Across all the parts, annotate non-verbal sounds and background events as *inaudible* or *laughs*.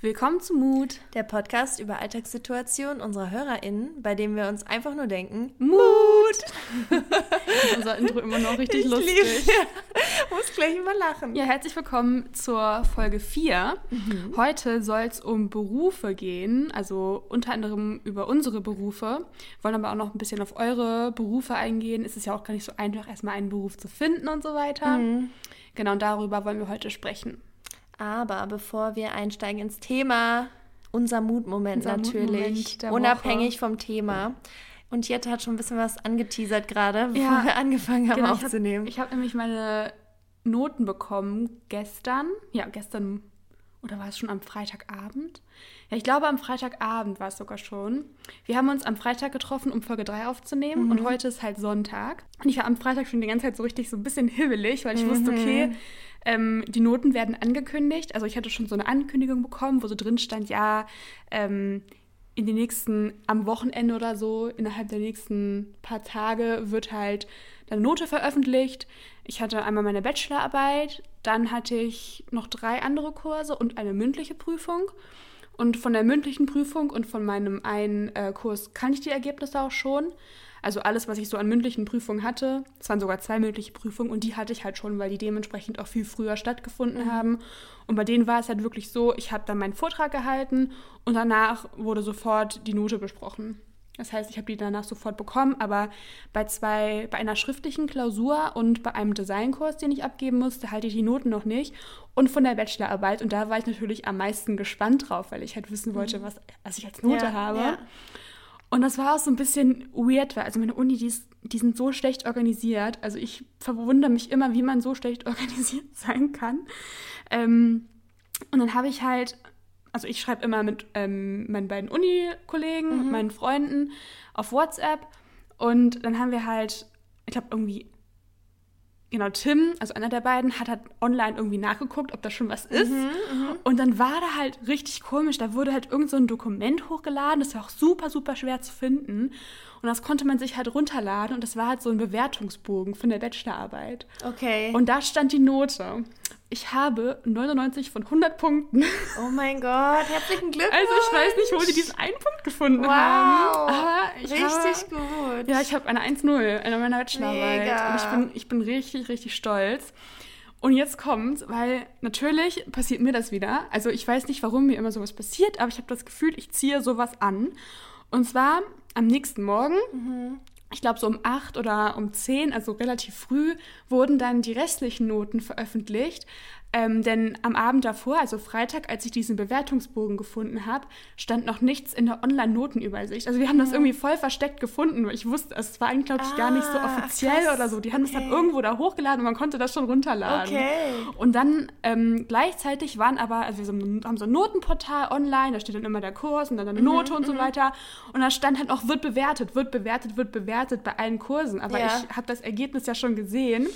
Willkommen zu Mut, der Podcast über Alltagssituationen unserer HörerInnen, bei dem wir uns einfach nur denken: Mut! *laughs* unser Intro immer noch richtig ich lustig. Ja. *laughs* Muss gleich immer lachen. Ja, herzlich willkommen zur Folge 4. Mhm. Heute soll es um Berufe gehen, also unter anderem über unsere Berufe. Wir wollen aber auch noch ein bisschen auf eure Berufe eingehen. Es ist ja auch gar nicht so einfach, erstmal einen Beruf zu finden und so weiter. Mhm. Genau, und darüber wollen wir heute sprechen. Aber bevor wir einsteigen ins Thema, unser Mutmoment unser natürlich, Mutmoment unabhängig Woche. vom Thema. Und Jette hat schon ein bisschen was angeteasert gerade, bevor ja, wir angefangen haben genau, aufzunehmen. Ich habe hab nämlich meine Noten bekommen gestern. Ja, gestern. Oder war es schon am Freitagabend? Ja, ich glaube, am Freitagabend war es sogar schon. Wir haben uns am Freitag getroffen, um Folge 3 aufzunehmen. Mhm. Und heute ist halt Sonntag. Und ich war am Freitag schon die ganze Zeit so richtig so ein bisschen hibbelig, weil ich mhm. wusste, okay, ähm, die Noten werden angekündigt. Also ich hatte schon so eine Ankündigung bekommen, wo so drin stand, ja, ähm, in den nächsten, am Wochenende oder so, innerhalb der nächsten paar Tage wird halt eine Note veröffentlicht. Ich hatte einmal meine Bachelorarbeit, dann hatte ich noch drei andere Kurse und eine mündliche Prüfung. Und von der mündlichen Prüfung und von meinem einen äh, Kurs kann ich die Ergebnisse auch schon. Also alles, was ich so an mündlichen Prüfungen hatte, es waren sogar zwei mündliche Prüfungen und die hatte ich halt schon, weil die dementsprechend auch viel früher stattgefunden mhm. haben. Und bei denen war es halt wirklich so, ich habe dann meinen Vortrag gehalten und danach wurde sofort die Note besprochen. Das heißt, ich habe die danach sofort bekommen, aber bei zwei, bei einer schriftlichen Klausur und bei einem Designkurs, den ich abgeben musste, halte ich die Noten noch nicht. Und von der Bachelorarbeit. Und da war ich natürlich am meisten gespannt drauf, weil ich halt wissen wollte, mhm. was, was ich als Note ja, habe. Ja. Und das war auch so ein bisschen weird, weil also meine Uni, die, ist, die sind so schlecht organisiert. Also ich verwundere mich immer, wie man so schlecht *laughs* organisiert sein kann. Ähm, und dann habe ich halt, also ich schreibe immer mit ähm, meinen beiden Uni-Kollegen, mhm. mit meinen Freunden auf WhatsApp. Und dann haben wir halt, ich glaube, irgendwie genau, Tim, also einer der beiden, hat halt online irgendwie nachgeguckt, ob da schon was ist. Mhm, mhm, und dann war da halt richtig komisch. Da wurde halt irgend so ein Dokument hochgeladen. Das war auch super, super schwer zu finden. Und das konnte man sich halt runterladen. Und das war halt so ein Bewertungsbogen von der Bachelorarbeit. Okay. Und da stand die Note ich habe 99 von 100 Punkten. Oh mein Gott, herzlichen Glückwunsch. Also ich weiß nicht, wo sie diesen einen Punkt gefunden wow, haben. Aber ich richtig habe, gut. Ja, ich habe eine 1-0 in meiner Bachelorarbeit. Mega. Und ich bin, ich bin richtig, richtig stolz. Und jetzt kommt, weil natürlich passiert mir das wieder. Also ich weiß nicht, warum mir immer sowas passiert, aber ich habe das Gefühl, ich ziehe sowas an. Und zwar am nächsten Morgen mhm ich glaube, so um acht oder um zehn, also relativ früh, wurden dann die restlichen Noten veröffentlicht. Ähm, denn am Abend davor, also Freitag, als ich diesen Bewertungsbogen gefunden habe, stand noch nichts in der Online-Notenübersicht. Also wir haben das irgendwie voll versteckt gefunden, ich wusste, es war eigentlich, glaube ich, ah, gar nicht so ah, offiziell krass. oder so. Die haben es dann irgendwo da hochgeladen und man konnte das schon runterladen. Okay. Und dann ähm, gleichzeitig waren aber, also wir haben so ein Notenportal online, da steht dann immer der Kurs und dann eine mhm, Note und so mhm. weiter. Und da stand halt auch, wird bewertet, wird bewertet, wird bewertet bei allen Kursen. Aber ja. ich habe das Ergebnis ja schon gesehen.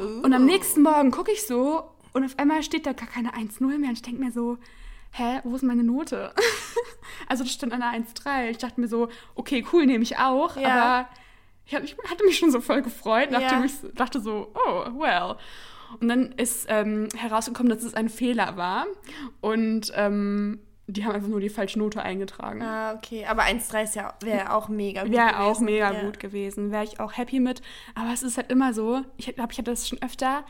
Uh. Und am nächsten Morgen gucke ich so und auf einmal steht da gar keine 1-0 mehr. Und ich denke mir so, hä, wo ist meine Note? *laughs* also das stand an einer 1-3. Ich dachte mir so, okay, cool, nehme ich auch. Ja. Aber ich, hatte mich schon so voll gefreut, nachdem ja. ich dachte so, oh, well. Und dann ist ähm, herausgekommen, dass es ein Fehler war. Und ähm, die haben einfach nur die falsche Note eingetragen. Ah, okay. Aber 1,3 ja, wäre auch mega gut Wäre auch mega ja. gut gewesen. Wäre ich auch happy mit. Aber es ist halt immer so, ich glaube, ich hatte das schon öfter,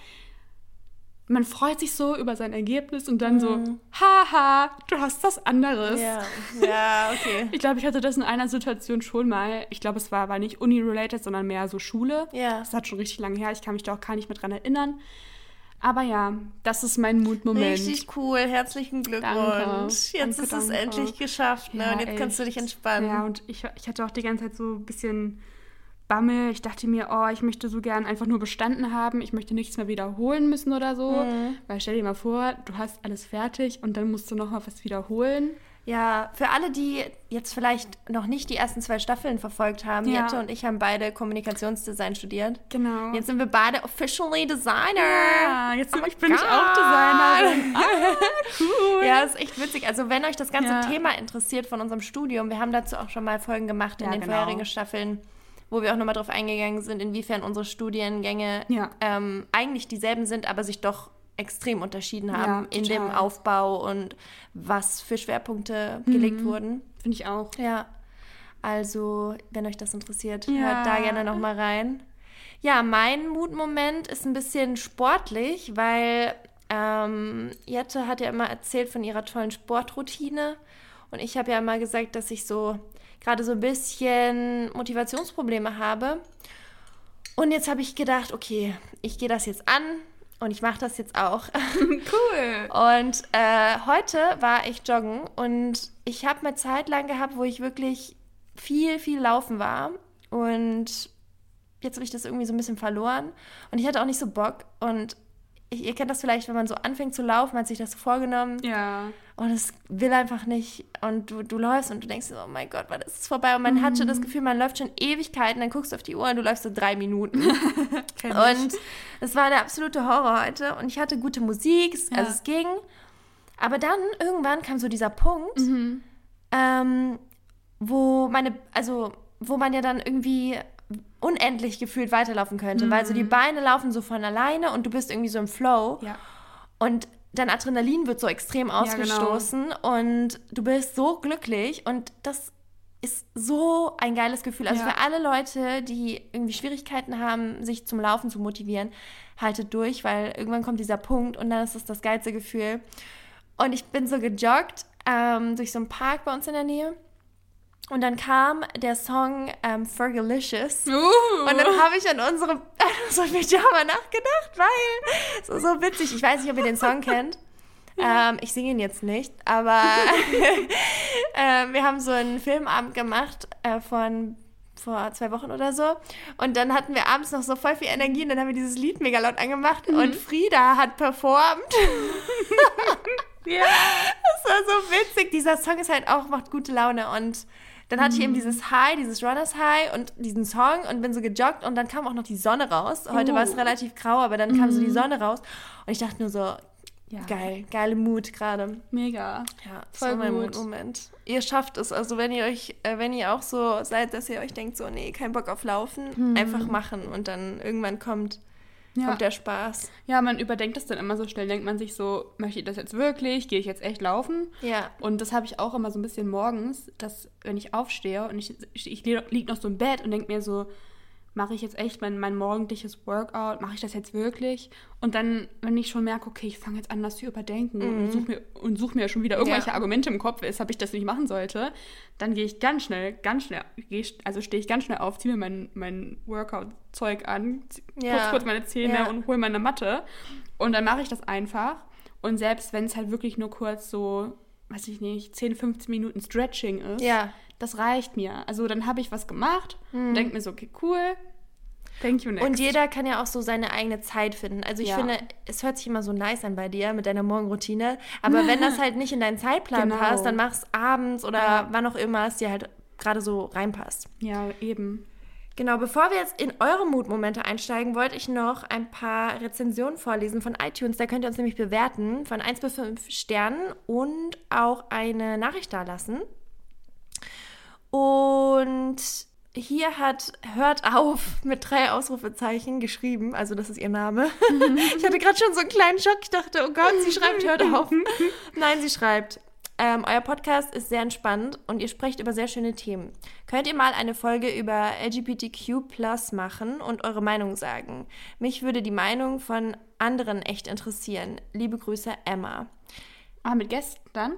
man freut sich so über sein Ergebnis und dann mhm. so, haha, du hast das anderes. Ja, ja okay. *laughs* ich glaube, ich hatte das in einer Situation schon mal. Ich glaube, es war aber nicht Uni-related, sondern mehr so Schule. Ja. Das hat schon richtig lange her. Ich kann mich da auch gar nicht mehr dran erinnern. Aber ja, das ist mein Mutmoment. Richtig cool. Herzlichen Glückwunsch. Danke. Jetzt danke, ist es endlich geschafft. Ne? Ja, und jetzt echt. kannst du dich entspannen. Ja, und ich, ich hatte auch die ganze Zeit so ein bisschen Bammel. Ich dachte mir, oh, ich möchte so gern einfach nur bestanden haben. Ich möchte nichts mehr wiederholen müssen oder so. Mhm. Weil stell dir mal vor, du hast alles fertig und dann musst du noch mal was wiederholen. Ja, für alle, die jetzt vielleicht noch nicht die ersten zwei Staffeln verfolgt haben, ja. Jette und ich haben beide Kommunikationsdesign studiert. Genau. Jetzt sind wir beide officially Designer. Ja, jetzt oh ich bin God. ich auch Designerin. *laughs* ah, cool. Ja, ist echt witzig. Also wenn euch das ganze ja. Thema interessiert von unserem Studium, wir haben dazu auch schon mal Folgen gemacht in ja, den genau. vorherigen Staffeln wo wir auch nochmal drauf eingegangen sind, inwiefern unsere Studiengänge ja. ähm, eigentlich dieselben sind, aber sich doch extrem unterschieden haben ja, in dem Aufbau und was für Schwerpunkte mhm. gelegt wurden. Finde ich auch. Ja. Also, wenn euch das interessiert, ja. hört da gerne nochmal rein. Ja, mein Mutmoment ist ein bisschen sportlich, weil ähm, Jette hat ja immer erzählt von ihrer tollen Sportroutine. Und ich habe ja immer gesagt, dass ich so gerade so ein bisschen Motivationsprobleme habe. Und jetzt habe ich gedacht, okay, ich gehe das jetzt an und ich mache das jetzt auch. *laughs* cool. Und äh, heute war ich joggen und ich habe eine Zeit lang gehabt, wo ich wirklich viel, viel laufen war. Und jetzt habe ich das irgendwie so ein bisschen verloren. Und ich hatte auch nicht so Bock. Und ihr kennt das vielleicht, wenn man so anfängt zu laufen, man hat sich das so vorgenommen. Ja. Und es will einfach nicht. Und du, du läufst und du denkst, oh mein Gott, wann ist es vorbei? Und man mhm. hat schon das Gefühl, man läuft schon Ewigkeiten, dann guckst du auf die Uhr und du läufst so drei Minuten. *laughs* und es war der absolute Horror heute. Und ich hatte gute Musik, ja. also es ging. Aber dann irgendwann kam so dieser Punkt, mhm. ähm, wo meine, also wo man ja dann irgendwie unendlich gefühlt weiterlaufen könnte, mhm. weil so die mhm. Beine laufen so von alleine und du bist irgendwie so im Flow. Ja. Und dein Adrenalin wird so extrem ausgestoßen ja, genau. und du bist so glücklich und das ist so ein geiles Gefühl. Also ja. für alle Leute, die irgendwie Schwierigkeiten haben, sich zum Laufen zu motivieren, haltet durch, weil irgendwann kommt dieser Punkt und dann ist es das geilste Gefühl. Und ich bin so gejoggt ähm, durch so einen Park bei uns in der Nähe und dann kam der Song ähm, Fergalicious. Uh. Und dann habe ich an unserem, *laughs* an Pyjama nachgedacht, weil so, so witzig. Ich weiß nicht, ob ihr den Song kennt. Ähm, ich singe ihn jetzt nicht, aber *laughs* äh, wir haben so einen Filmabend gemacht äh, von vor zwei Wochen oder so. Und dann hatten wir abends noch so voll viel Energie und dann haben wir dieses Lied mega laut angemacht mhm. und Frieda hat performt. *laughs* ja. Das war so witzig. Dieser Song ist halt auch, macht gute Laune und dann hatte ich eben mhm. dieses High, dieses Runners High und diesen Song und bin so gejoggt und dann kam auch noch die Sonne raus. Heute uh. war es oh. relativ grau, aber dann kam so die mhm. Sonne raus und ich dachte nur so, ja. geil, geile Mut gerade. Mega. Ja, voll mein gut. Moment. Ihr schafft es, also wenn ihr euch, äh, wenn ihr auch so seid, dass ihr euch denkt, so, nee, kein Bock auf Laufen, mhm. einfach machen und dann irgendwann kommt ja. kommt der Spaß. Ja, man überdenkt das dann immer so schnell, denkt man sich so, möchte ich das jetzt wirklich? Gehe ich jetzt echt laufen? Ja. Und das habe ich auch immer so ein bisschen morgens, dass wenn ich aufstehe und ich, ich, ich liege noch so im Bett und denke mir so, mache ich jetzt echt mein, mein morgendliches Workout, mache ich das jetzt wirklich? Und dann, wenn ich schon merke, okay, ich fange jetzt an, das zu überdenken mhm. und suche mir, und such mir schon wieder irgendwelche ja. Argumente im Kopf, weshalb ich das nicht machen sollte, dann gehe ich ganz schnell, ganz schnell, also stehe ich ganz schnell auf, ziehe mir mein, mein Workout-Zeug an, ja. putze kurz meine Zähne ja. und hole meine Matte. Und dann mache ich das einfach. Und selbst wenn es halt wirklich nur kurz so, weiß ich nicht, 10, 15 Minuten Stretching ist, ja das reicht mir. Also dann habe ich was gemacht mhm. und denke mir so, okay, cool. Thank you next. Und jeder kann ja auch so seine eigene Zeit finden. Also ich ja. finde, es hört sich immer so nice an bei dir mit deiner Morgenroutine. Aber wenn das *laughs* halt nicht in deinen Zeitplan genau. passt, dann mach's abends oder ja. wann auch immer es dir halt gerade so reinpasst. Ja, eben. Genau, bevor wir jetzt in eure Mutmomente einsteigen, wollte ich noch ein paar Rezensionen vorlesen von iTunes. Da könnt ihr uns nämlich bewerten von 1 bis 5 Sternen und auch eine Nachricht da lassen. Und hier hat Hört auf mit drei Ausrufezeichen geschrieben. Also, das ist ihr Name. *laughs* ich hatte gerade schon so einen kleinen Schock. Ich dachte, oh Gott, sie schreibt Hört auf. *laughs* Nein, sie schreibt. Ähm, euer Podcast ist sehr entspannt und ihr sprecht über sehr schöne Themen. Könnt ihr mal eine Folge über LGBTQ machen und eure Meinung sagen? Mich würde die Meinung von anderen echt interessieren. Liebe Grüße, Emma. Ah, mit Gästen dann?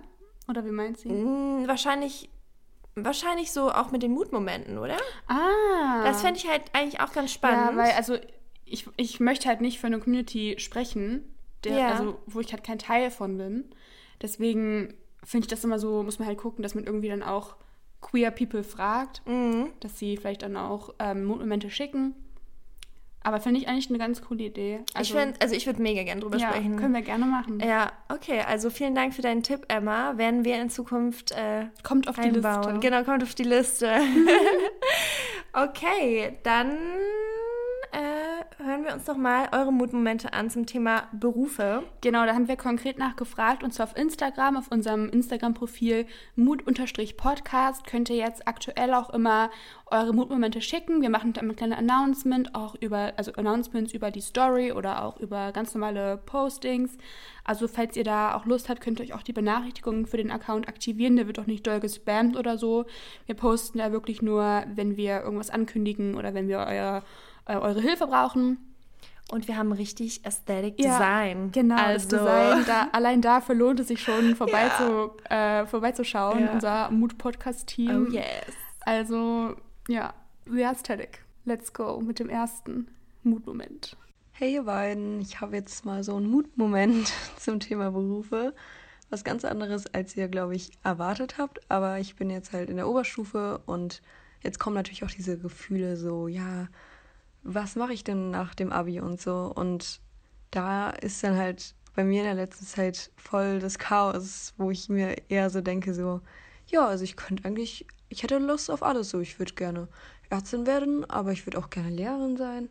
Oder wie meint sie? Mm, wahrscheinlich wahrscheinlich so auch mit den Mutmomenten, oder? Ah. Das fände ich halt eigentlich auch ganz spannend. Ja, weil also ich, ich möchte halt nicht für eine Community sprechen, der, ja. also wo ich halt kein Teil von bin. Deswegen finde ich das immer so, muss man halt gucken, dass man irgendwie dann auch queer People fragt, mhm. dass sie vielleicht dann auch ähm, Mutmomente schicken. Aber finde ich eigentlich eine ganz coole Idee. Also, ich find, also ich würde mega gerne drüber ja, sprechen. Können wir gerne machen. Ja, okay. Also vielen Dank für deinen Tipp, Emma. Werden wir in Zukunft äh, kommt auf einbauen. die Liste. Genau, kommt auf die Liste. *laughs* okay, dann wir uns doch mal eure Mutmomente an zum Thema Berufe. Genau, da haben wir konkret nachgefragt und zwar auf Instagram, auf unserem Instagram-Profil Mut-Podcast könnt ihr jetzt aktuell auch immer eure Mutmomente schicken. Wir machen dann ein kleines Announcement, auch über, also Announcements über die Story oder auch über ganz normale Postings. Also falls ihr da auch Lust habt, könnt ihr euch auch die Benachrichtigungen für den Account aktivieren. Der wird auch nicht doll gespammt oder so. Wir posten da wirklich nur, wenn wir irgendwas ankündigen oder wenn wir euer, äh, eure Hilfe brauchen. Und wir haben richtig Aesthetic Design. Ja, genau, also. das Design. Da, allein dafür lohnt es sich schon, *laughs* vorbei ja. zu, äh, vorbeizuschauen. Ja. Unser Mood-Podcast-Team. Oh yes. Also, ja, The Aesthetic. Let's go mit dem ersten Mutmoment. Hey ihr beiden, ich habe jetzt mal so einen Mutmoment *laughs* zum Thema Berufe. Was ganz anderes, als ihr, glaube ich, erwartet habt. Aber ich bin jetzt halt in der Oberstufe und jetzt kommen natürlich auch diese Gefühle so, ja, was mache ich denn nach dem Abi und so. Und da ist dann halt bei mir in der letzten Zeit voll das Chaos, wo ich mir eher so denke, so, ja, also ich könnte eigentlich, ich hätte Lust auf alles so. Ich würde gerne Ärztin werden, aber ich würde auch gerne Lehrerin sein.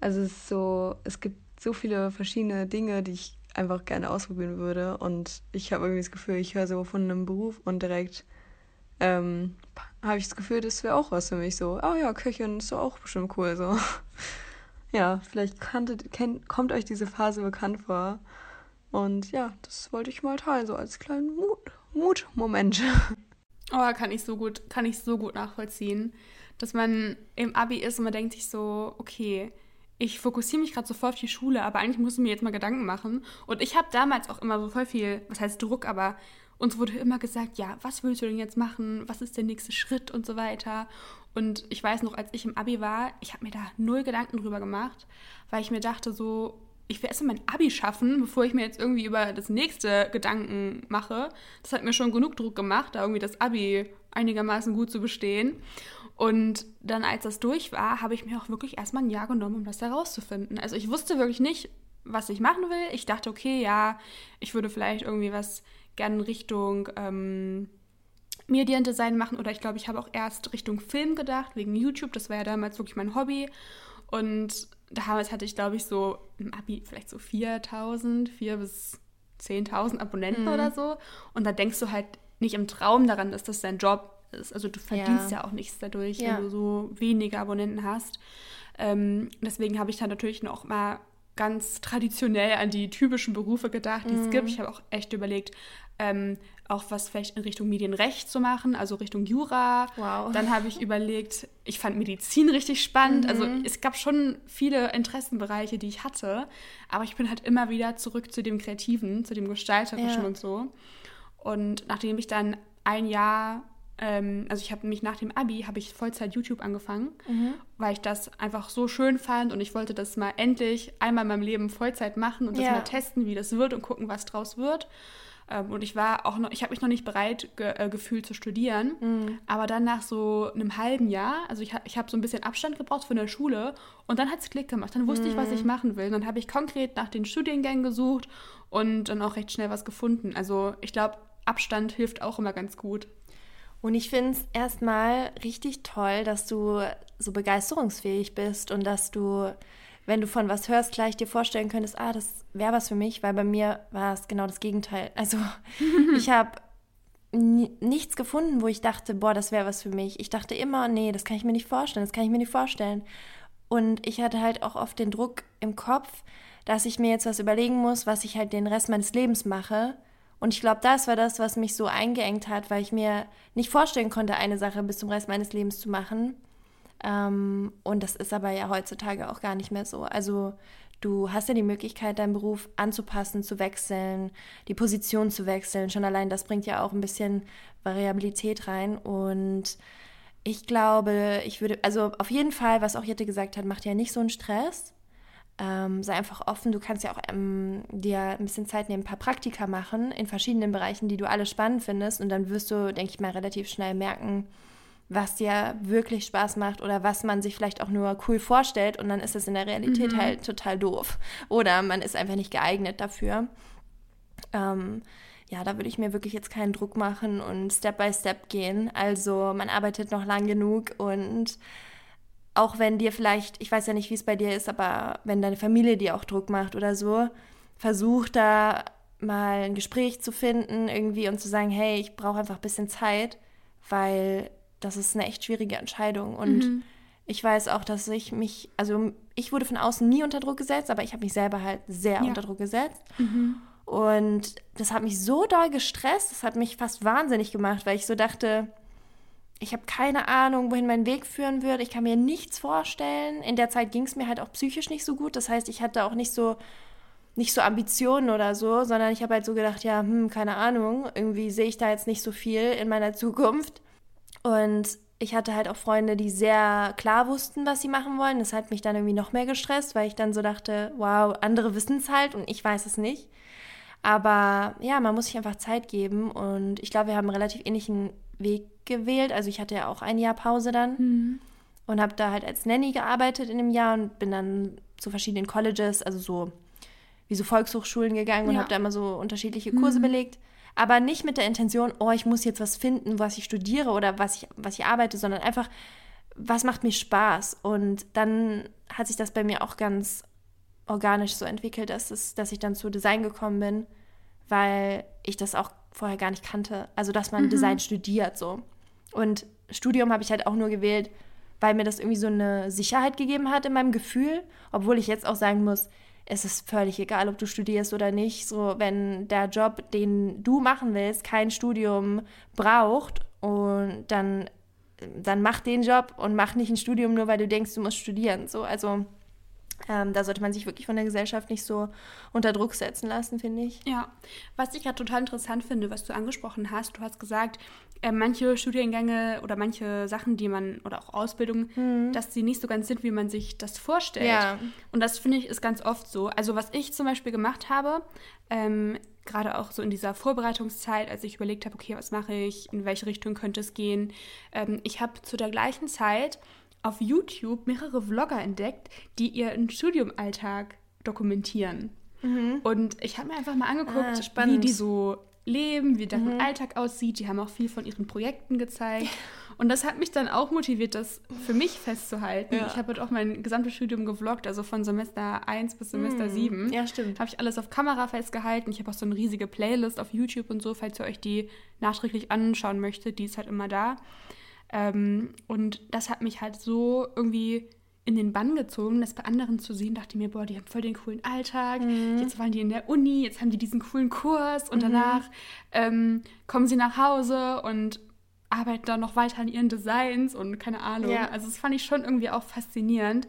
Also es ist so, es gibt so viele verschiedene Dinge, die ich einfach gerne ausprobieren würde. Und ich habe irgendwie das Gefühl, ich höre so von einem Beruf und direkt ähm, habe ich das Gefühl, das wäre auch was für mich. So, oh ja, Köchin ist doch auch bestimmt cool. So. *laughs* ja, vielleicht kanntet, kennt, kommt euch diese Phase bekannt vor. Und ja, das wollte ich mal teilen, so als kleinen Mut, Mut-Moment. *laughs* Oh, kann ich so gut, kann ich so gut nachvollziehen dass man im Abi ist und man denkt sich so, okay, ich fokussiere mich gerade so voll auf die Schule, aber eigentlich muss ich mir jetzt mal Gedanken machen. Und ich habe damals auch immer so voll viel, was heißt Druck, aber uns wurde immer gesagt, ja, was willst du denn jetzt machen? Was ist der nächste Schritt und so weiter. Und ich weiß noch, als ich im Abi war, ich habe mir da null Gedanken drüber gemacht, weil ich mir dachte so, ich will erstmal mein Abi schaffen, bevor ich mir jetzt irgendwie über das nächste Gedanken mache. Das hat mir schon genug Druck gemacht, da irgendwie das Abi einigermaßen gut zu bestehen. Und dann, als das durch war, habe ich mir auch wirklich erstmal ein Jahr genommen, um das herauszufinden. Also ich wusste wirklich nicht, was ich machen will. Ich dachte, okay, ja, ich würde vielleicht irgendwie was gerne in Richtung ähm, Mediendesign machen oder ich glaube, ich habe auch erst Richtung Film gedacht, wegen YouTube. Das war ja damals wirklich mein Hobby. Und damals hatte ich, glaube ich, so im Abi vielleicht so 4000, 4 bis 10.000 Abonnenten mhm. oder so. Und da denkst du halt nicht im Traum daran, dass das dein Job ist. Also du verdienst ja, ja auch nichts dadurch, ja. wenn du so wenige Abonnenten hast. Ähm, deswegen habe ich dann natürlich noch mal ganz traditionell an die typischen Berufe gedacht, die mhm. es gibt. Ich habe auch echt überlegt, ähm, auch was vielleicht in Richtung Medienrecht zu machen, also Richtung Jura. Wow. Dann habe ich überlegt, ich fand Medizin richtig spannend. Also mhm. Also es gab schon viele Interessenbereiche, die ich hatte, aber ich bin halt immer wieder zurück zu dem Kreativen, zu dem Gestalterischen ja. und so. Und nachdem ich dann ein Jahr ähm, also ich habe mich nach dem Abi, habe ich Vollzeit YouTube angefangen, mhm. weil ich das einfach so schön fand und ich wollte das mal endlich einmal in meinem Leben Vollzeit machen und das ja. mal testen, wie das wird und gucken, was draus wird. Ähm, und ich war auch noch, ich habe mich noch nicht bereit ge äh, gefühlt zu studieren, mhm. aber dann nach so einem halben Jahr, also ich, ich habe so ein bisschen Abstand gebraucht von der Schule und dann hat es Klick gemacht. Dann wusste mhm. ich, was ich mhm. machen will. Und dann habe ich konkret nach den Studiengängen gesucht und dann auch recht schnell was gefunden. Also ich glaube, Abstand hilft auch immer ganz gut. Und ich finde es erstmal richtig toll, dass du so begeisterungsfähig bist und dass du, wenn du von was hörst, gleich dir vorstellen könntest, ah, das wäre was für mich, weil bei mir war es genau das Gegenteil. *laughs* Also ich habe nichts gefunden, wo ich dachte, boah, das wäre was für mich. Ich dachte immer, nee, das kann ich mir nicht vorstellen, das kann ich mir nicht vorstellen. Und ich hatte halt auch oft den Druck im Kopf, dass ich mir jetzt was überlegen muss, was ich halt den Rest meines Lebens mache. Und ich glaube, das war das, was mich so eingeengt hat, weil ich mir nicht vorstellen konnte, eine Sache bis zum Rest meines Lebens zu machen. Ähm, und das ist aber ja heutzutage auch gar nicht mehr so. Also du hast ja die Möglichkeit, deinen Beruf anzupassen, zu wechseln, die Position zu wechseln. Schon allein das bringt ja auch ein bisschen Variabilität rein. Und ich glaube, ich würde, also auf jeden Fall, was auch Jette gesagt hat, macht ja nicht so einen Stress. Ähm, sei einfach offen. Du kannst ja auch ähm, dir ein bisschen Zeit nehmen, ein paar Praktika machen in verschiedenen Bereichen, die du alle spannend findest. Und dann wirst du, denke ich mal, relativ schnell merken, was dir wirklich Spaß macht oder was man sich vielleicht auch nur cool vorstellt. Und dann ist es in der Realität mhm. halt total doof. Oder man ist einfach nicht geeignet dafür. Ähm, ja, da würde ich mir wirklich jetzt keinen Druck machen und Step by Step gehen. Also man arbeitet noch lang genug und auch wenn dir vielleicht, ich weiß ja nicht, wie es bei dir ist, aber wenn deine Familie dir auch Druck macht oder so, versuch da mal ein Gespräch zu finden irgendwie und zu sagen, hey, ich brauche einfach ein bisschen Zeit, weil das ist eine echt schwierige Entscheidung. Und mhm. ich weiß auch, dass ich mich, also ich wurde von außen nie unter Druck gesetzt, aber ich habe mich selber halt sehr ja. unter Druck gesetzt. Mhm. Und das hat mich so doll gestresst, das hat mich fast wahnsinnig gemacht, weil ich so dachte, ich habe keine Ahnung, wohin mein Weg führen würde. Ich kann mir nichts vorstellen. In der Zeit ging es mir halt auch psychisch nicht so gut. Das heißt, ich hatte auch nicht so nicht so Ambitionen oder so, sondern ich habe halt so gedacht, ja, hm, keine Ahnung, irgendwie sehe ich da jetzt nicht so viel in meiner Zukunft. Und ich hatte halt auch Freunde, die sehr klar wussten, was sie machen wollen. Das hat mich dann irgendwie noch mehr gestresst, weil ich dann so dachte, wow, andere wissen es halt und ich weiß es nicht. Aber ja, man muss sich einfach Zeit geben und ich glaube, wir haben einen relativ ähnlichen Weg gewählt. Also ich hatte ja auch ein Jahr Pause dann mhm. und habe da halt als Nanny gearbeitet in dem Jahr und bin dann zu verschiedenen Colleges, also so wie so Volkshochschulen gegangen und habe da immer so unterschiedliche Kurse mhm. belegt. Aber nicht mit der Intention, oh, ich muss jetzt was finden, was ich studiere oder was ich, was ich arbeite, sondern einfach, was macht mir Spaß? Und dann hat sich das bei mir auch ganz organisch so entwickelt, dass, es, dass ich dann zu Design gekommen bin, weil ich das auch vorher gar nicht kannte. Also, dass man mhm. Design studiert so. Und Studium habe ich halt auch nur gewählt, weil mir das irgendwie so eine Sicherheit gegeben hat in meinem Gefühl, obwohl ich jetzt auch sagen muss, es ist völlig egal, ob du studierst oder nicht. So, wenn der Job, den du machen willst, kein Studium braucht und dann, dann mach den Job und mach nicht ein Studium nur, weil du denkst, du musst studieren. So, also ähm, da sollte man sich wirklich von der Gesellschaft nicht so unter Druck setzen lassen, finde ich. Ja, was ich gerade total interessant finde, was du angesprochen hast, du hast gesagt, äh, manche Studiengänge oder manche Sachen, die man, oder auch Ausbildungen, mhm. dass sie nicht so ganz sind, wie man sich das vorstellt. Ja. Und das finde ich ist ganz oft so. Also was ich zum Beispiel gemacht habe, ähm, gerade auch so in dieser Vorbereitungszeit, als ich überlegt habe, okay, was mache ich, in welche Richtung könnte es gehen, ähm, ich habe zu der gleichen Zeit auf YouTube mehrere Vlogger entdeckt, die ihren Studiumalltag dokumentieren. Mhm. Und ich habe mir einfach mal angeguckt, ah, wie die so leben, wie deren mhm. Alltag aussieht. Die haben auch viel von ihren Projekten gezeigt. Und das hat mich dann auch motiviert, das für mich festzuhalten. Ja. Ich habe halt auch mein gesamtes Studium gevloggt, also von Semester 1 bis Semester mhm. 7. Ja, stimmt. Habe ich alles auf Kamera festgehalten. Ich habe auch so eine riesige Playlist auf YouTube und so, falls ihr euch die nachträglich anschauen möchtet. Die ist halt immer da. Ähm, und das hat mich halt so irgendwie in den Bann gezogen, das bei anderen zu sehen, dachte ich mir, boah, die haben voll den coolen Alltag, mhm. jetzt waren die in der Uni, jetzt haben die diesen coolen Kurs und mhm. danach ähm, kommen sie nach Hause und arbeiten dann noch weiter an ihren Designs und keine Ahnung. Ja. Also das fand ich schon irgendwie auch faszinierend.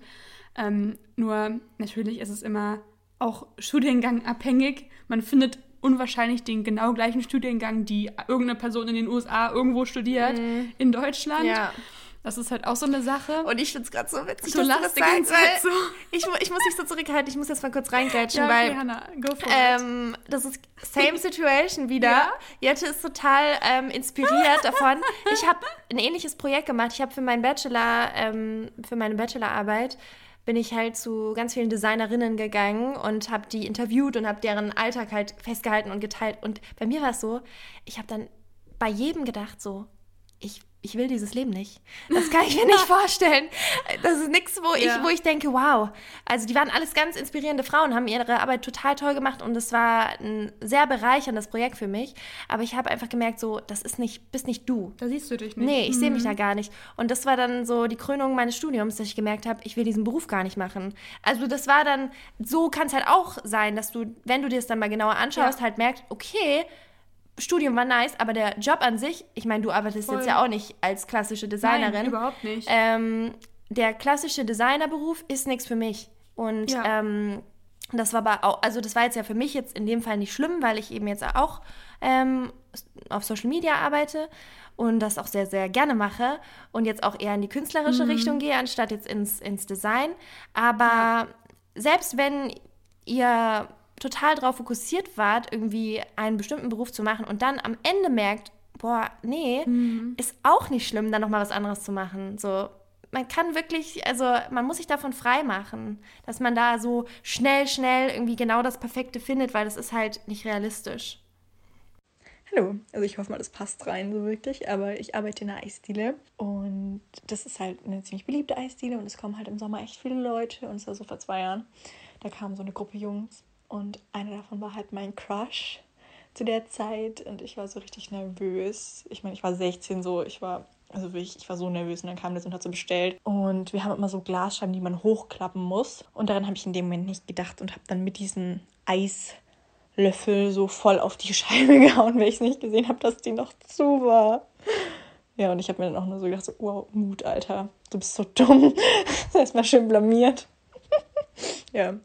Ähm, nur natürlich ist es immer auch Studiengang abhängig. Man findet unwahrscheinlich den genau gleichen Studiengang, die irgendeine Person in den USA irgendwo studiert, mhm. in Deutschland. Ja. Das ist halt auch so eine Sache. Und ich finde es gerade so witzig, du dass du das sagst, weil so. ich, ich muss mich so zurückhalten, ich muss jetzt mal kurz reingrätschen, ja, weil for ähm, das ist same situation wieder. Ja? Jette ist total ähm, inspiriert davon. Ich habe ein ähnliches Projekt gemacht. Ich habe für meinen Bachelor, ähm, für meine Bachelorarbeit bin ich halt zu ganz vielen Designerinnen gegangen und habe die interviewt und habe deren Alltag halt festgehalten und geteilt. Und bei mir war es so, ich habe dann bei jedem gedacht so, ich ich will dieses Leben nicht. Das kann ich mir *laughs* nicht vorstellen. Das ist nichts, wo ich, ja. wo ich denke, wow. Also die waren alles ganz inspirierende Frauen, haben ihre Arbeit total toll gemacht und es war ein sehr bereicherndes Projekt für mich. Aber ich habe einfach gemerkt, so, das ist nicht, bist nicht du. Da siehst du dich nicht. Nee, ich mhm. sehe mich da gar nicht. Und das war dann so die Krönung meines Studiums, dass ich gemerkt habe, ich will diesen Beruf gar nicht machen. Also das war dann, so kann es halt auch sein, dass du, wenn du dir das dann mal genauer anschaust, ja. halt merkst, okay, Studium war nice, aber der Job an sich, ich meine, du arbeitest Voll. jetzt ja auch nicht als klassische Designerin. Nein, überhaupt nicht. Ähm, der klassische Designerberuf ist nichts für mich. Und ja. ähm, das war aber auch, also das war jetzt ja für mich jetzt in dem Fall nicht schlimm, weil ich eben jetzt auch ähm, auf Social Media arbeite und das auch sehr, sehr gerne mache und jetzt auch eher in die künstlerische mhm. Richtung gehe, anstatt jetzt ins, ins Design. Aber ja. selbst wenn ihr total darauf fokussiert wart, irgendwie einen bestimmten Beruf zu machen und dann am Ende merkt, boah, nee, mhm. ist auch nicht schlimm, dann nochmal was anderes zu machen. So, man kann wirklich, also man muss sich davon frei machen, dass man da so schnell, schnell irgendwie genau das Perfekte findet, weil das ist halt nicht realistisch. Hallo, also ich hoffe mal, das passt rein so wirklich, aber ich arbeite in einer Eisdiele und das ist halt eine ziemlich beliebte Eisdiele und es kommen halt im Sommer echt viele Leute und es war so vor zwei Jahren. Da kam so eine Gruppe Jungs und einer davon war halt mein Crush zu der Zeit und ich war so richtig nervös. Ich meine, ich war 16 so, ich war also wirklich, ich war so nervös und dann kam das und hat so bestellt. Und wir haben immer so Glasscheiben, die man hochklappen muss. Und daran habe ich in dem Moment nicht gedacht und habe dann mit diesen Eislöffel so voll auf die *laughs* Scheibe gehauen, weil ich es nicht gesehen habe, dass die noch zu war. Ja, und ich habe mir dann auch nur so gedacht, so, wow, Mut, Alter, du bist so dumm. *laughs* Erstmal schön blamiert. *laughs* ja,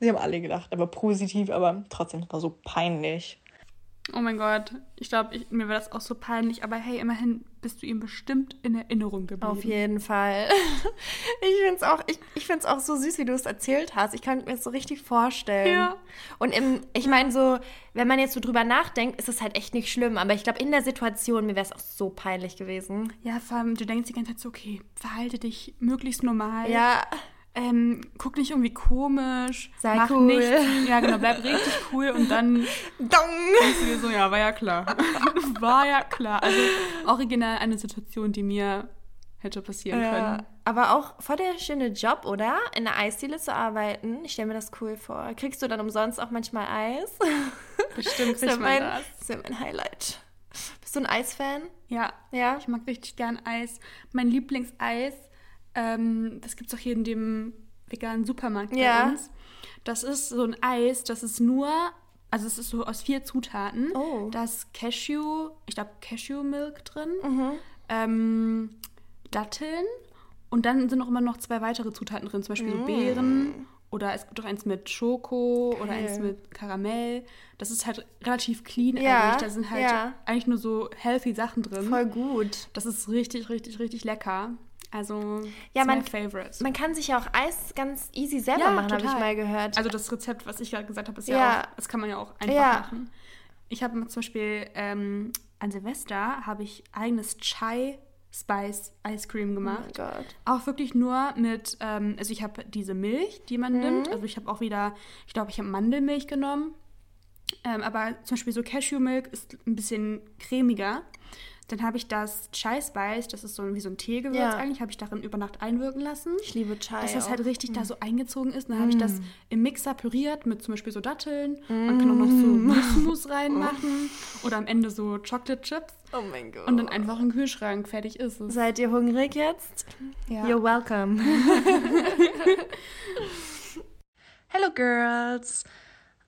sie haben alle gedacht, aber positiv, aber trotzdem, es war so peinlich. Oh mein Gott, ich glaube, mir war das auch so peinlich, aber hey, immerhin bist du ihm bestimmt in Erinnerung geblieben. Auf jeden Fall. *laughs* Ich finde es auch, ich, ich find's auch so süß, wie du es erzählt hast. Ich kann mir das so richtig vorstellen. Ja. Und im, ich meine, so, wenn man jetzt so drüber nachdenkt, ist es halt echt nicht schlimm. Aber ich glaube, in der Situation, mir wäre es auch so peinlich gewesen. Ja, vor allem, du denkst die ganze Zeit so, okay, verhalte dich möglichst normal. Ja ähm, guck nicht irgendwie komisch, Sei mach cool. nichts. Ja, genau, bleib richtig cool und dann *laughs* Dong. denkst du dir so, ja, war ja klar. *laughs* war ja klar. Also original eine Situation, die mir hätte passieren ja, können. Aber auch voll der schöne Job, oder? In der Eisdiele zu arbeiten. Ich stelle mir das cool vor. Kriegst du dann umsonst auch manchmal Eis? *laughs* Bestimmt krieg ich mein, das. Das ist mein Highlight. Bist du ein Eisfan? Ja. Ja? Ich mag richtig gern Eis. Mein Lieblingseis ähm, das gibt es auch hier in dem veganen Supermarkt ja. bei uns. Das ist so ein Eis, das ist nur, also es ist so aus vier Zutaten. Oh. Da ist Cashew, ich glaube Cashew-Milk drin, mhm. ähm, Datteln und dann sind auch immer noch zwei weitere Zutaten drin, zum Beispiel mm. so Beeren oder es gibt auch eins mit Schoko okay. oder eins mit Karamell. Das ist halt relativ clean ja, eigentlich. Da sind halt ja. eigentlich nur so healthy Sachen drin. Voll gut. Das ist richtig, richtig, richtig lecker. Also, ja, man, man kann sich ja auch Eis ganz easy selber ja, machen, habe ich mal gehört. Also das Rezept, was ich gerade gesagt habe, ist ja, ja, auch, das kann man ja auch einfach ja. machen. Ich habe zum Beispiel ähm, an Silvester habe ich eigenes Chai Spice Ice Cream gemacht. Oh Gott. Auch wirklich nur mit, ähm, also ich habe diese Milch, die man mhm. nimmt. Also ich habe auch wieder, ich glaube, ich habe Mandelmilch genommen. Ähm, aber zum Beispiel so Cashew Milk ist ein bisschen cremiger. Dann habe ich das Chai Spice, das ist so wie so ein Teegewürz ja. eigentlich, habe ich darin über Nacht einwirken lassen. Ich liebe Chai. Dass das halt richtig mm. da so eingezogen ist. Dann habe ich das im Mixer püriert mit zum Beispiel so Datteln. Man kann auch noch so Nussmus *laughs* reinmachen. Oh. Oder am Ende so Chocolate Chips. Oh mein Gott. Und dann einfach im Kühlschrank. Fertig ist es. Seid ihr hungrig jetzt? Ja. You're welcome. *laughs* Hello Girls.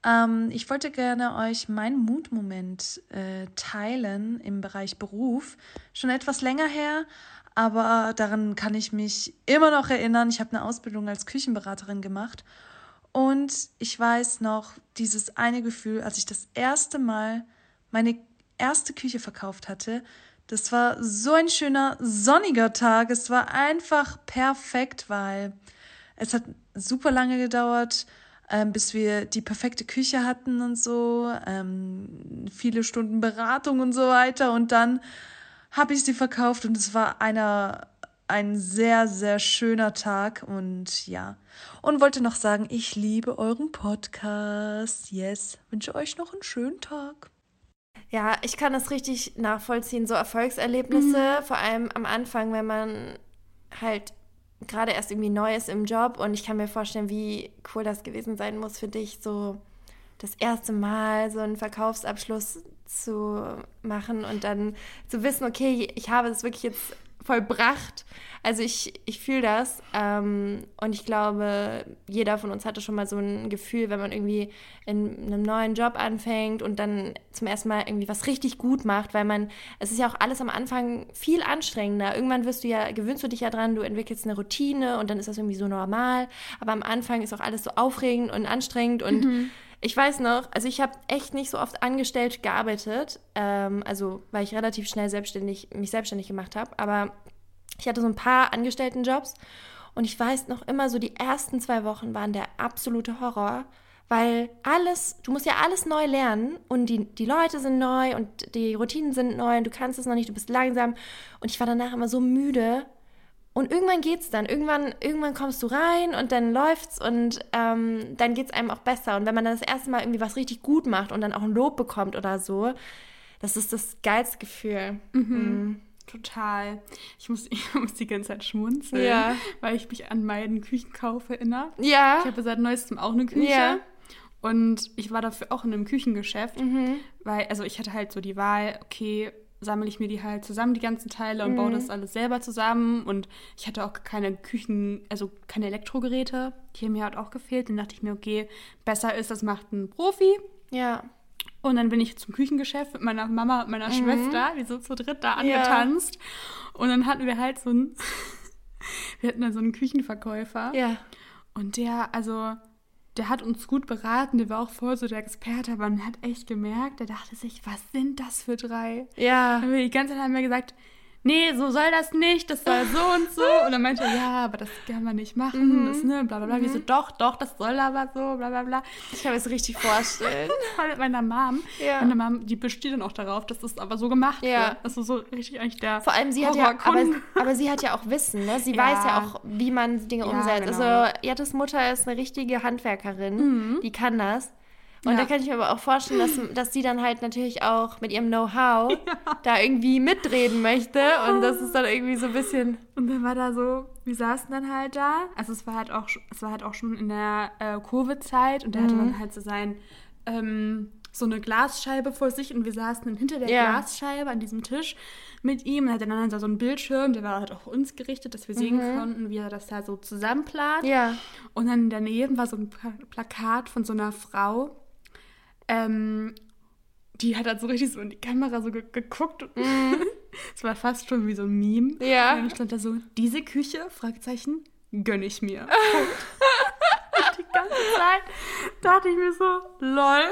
Ähm, ich wollte gerne euch meinen Mutmoment äh, teilen im Bereich Beruf. Schon etwas länger her, aber daran kann ich mich immer noch erinnern. Ich habe eine Ausbildung als Küchenberaterin gemacht und ich weiß noch dieses eine Gefühl, als ich das erste Mal meine erste Küche verkauft hatte. Das war so ein schöner sonniger Tag. Es war einfach perfekt, weil es hat super lange gedauert ähm, bis wir die perfekte Küche hatten und so, ähm, viele Stunden Beratung und so weiter. Und dann habe ich sie verkauft und es war einer ein sehr, sehr schöner Tag und ja. Und wollte noch sagen, ich liebe euren Podcast. Yes, wünsche euch noch einen schönen Tag. Ja, ich kann das richtig nachvollziehen, so Erfolgserlebnisse, mhm. vor allem am Anfang, wenn man halt gerade erst irgendwie neu ist im Job und ich kann mir vorstellen, wie cool das gewesen sein muss für dich, so das erste Mal so einen Verkaufsabschluss zu machen und dann zu wissen, okay, ich habe es wirklich jetzt vollbracht. Also ich, ich fühle das ähm, und ich glaube, jeder von uns hatte schon mal so ein Gefühl, wenn man irgendwie in einem neuen Job anfängt und dann zum ersten Mal irgendwie was richtig gut macht, weil man, es ist ja auch alles am Anfang viel anstrengender. Irgendwann wirst du ja, gewöhnst du dich ja dran, du entwickelst eine Routine und dann ist das irgendwie so normal. Aber am Anfang ist auch alles so aufregend und anstrengend und mhm. Ich weiß noch, also ich habe echt nicht so oft angestellt gearbeitet, ähm, also weil ich relativ schnell selbstständig, mich selbstständig gemacht habe, aber ich hatte so ein paar Angestelltenjobs und ich weiß noch immer so, die ersten zwei Wochen waren der absolute Horror, weil alles, du musst ja alles neu lernen und die, die Leute sind neu und die Routinen sind neu und du kannst es noch nicht, du bist langsam und ich war danach immer so müde und irgendwann geht's dann. Irgendwann, irgendwann kommst du rein und dann läuft's und ähm, dann geht's einem auch besser. Und wenn man dann das erste Mal irgendwie was richtig gut macht und dann auch ein Lob bekommt oder so, das ist das geilste Gefühl. Mhm. Mhm. Total. Ich muss, *laughs* ich muss die ganze Zeit schmunzeln, ja. weil ich mich an meinen Küchenkauf erinnere. Ja. Ich habe seit neuestem auch eine Küche. Ja. Und ich war dafür auch in einem Küchengeschäft, mhm. weil, also ich hatte halt so die Wahl, okay, sammle ich mir die halt zusammen, die ganzen Teile, und mhm. baue das alles selber zusammen. Und ich hatte auch keine Küchen, also keine Elektrogeräte. Die haben mir halt auch gefehlt. Dann dachte ich mir, okay, besser ist, das macht ein Profi. Ja. Und dann bin ich zum Küchengeschäft mit meiner Mama und meiner mhm. Schwester, wir so zu dritt da angetanzt. Ja. Und dann hatten wir halt so einen, *laughs* wir hatten da so einen Küchenverkäufer. Ja. Und der, also, der hat uns gut beraten, der war auch voll so der Experte, aber man hat echt gemerkt, der dachte sich, was sind das für drei? Ja. Haben wir die ganze Zeit haben wir gesagt, nee, so soll das nicht, das soll so und so. Und dann meinte er, ja, aber das kann man nicht machen, mhm. das, ne, bla bla bla. Mhm. Wir so, doch, doch, das soll aber so, bla bla bla. Ich kann mir das richtig vorstellen. *laughs* Voll mit meiner Mom. Ja. Meine Mom, die besteht dann auch darauf, dass das aber so gemacht ja. wird. Das ist so richtig eigentlich der Vor allem, sie hat ja, aber, aber, sie hat ja auch Wissen, ne? Sie ja. weiß ja auch, wie man Dinge umsetzt. Genau. Also, Jattes Mutter ist eine richtige Handwerkerin, mhm. die kann das. Und ja. da kann ich mir aber auch vorstellen, dass, *laughs* dass sie dann halt natürlich auch mit ihrem Know-how ja. da irgendwie mitreden möchte. Und das ist dann irgendwie so ein bisschen. Und dann war da so, wir saßen dann halt da. Also es war halt auch, es war halt auch schon in der äh, Covid-Zeit und der mhm. hatte dann halt so sein, ähm, so eine Glasscheibe vor sich und wir saßen dann hinter der ja. Glasscheibe an diesem Tisch mit ihm. Und hat dann, dann so einen Bildschirm, der war halt auch uns gerichtet, dass wir sehen mhm. konnten, wie er das da so zusammenplant. Ja. Und dann daneben war so ein Plakat von so einer Frau, ähm, die hat halt so richtig so in die Kamera so ge geguckt. *laughs* Es mm. war fast schon wie so ein Meme. Ja. Und dann stand da so, diese Küche, Fragezeichen, gönne ich mir. *laughs* die ganze Zeit dachte ich mir so, lol.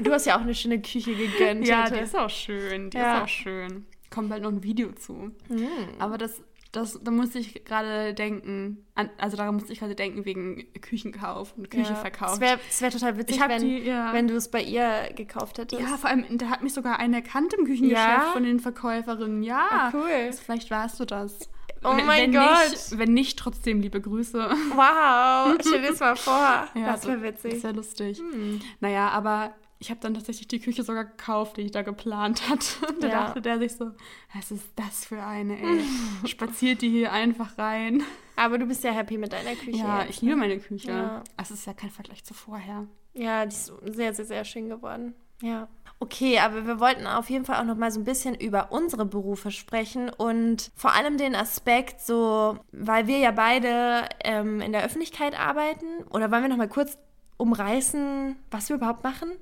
Du hast ja auch eine schöne Küche gegönnt. Ja, die ist auch schön. Die ja. ist auch schön. Kommt bald noch ein Video zu. Mm. Aber das das, da musste ich gerade denken, an, also daran musste ich gerade denken wegen Küchenkauf und Küchenverkauf. Ja, es wäre wär total witzig, wenn, die, ja. wenn du es bei ihr gekauft hättest. Ja, vor allem, da hat mich sogar eine erkannt im Küchengeschäft ja? von den Verkäuferinnen. Ja, ah, cool. Also vielleicht warst du das. Oh wenn, mein wenn Gott. Nicht, wenn nicht, trotzdem liebe Grüße. Wow, stell dir das mal vor. Das wäre witzig. Das wäre lustig. Hm. Naja, aber ich habe dann tatsächlich die Küche sogar gekauft, die ich da geplant hatte. *laughs* da ja. dachte der sich so, was ist das für eine, ey? *laughs* Spaziert die hier einfach rein. Aber du bist ja happy mit deiner Küche. Ja, ich liebe ne? meine Küche. Ja. Es ist ja kein Vergleich zu vorher. Ja, die ist sehr, sehr, sehr schön geworden. Ja. Okay, aber wir wollten auf jeden Fall auch noch mal so ein bisschen über unsere Berufe sprechen und vor allem den Aspekt so, weil wir ja beide ähm, in der Öffentlichkeit arbeiten. Oder wollen wir noch mal kurz umreißen, was wir überhaupt machen?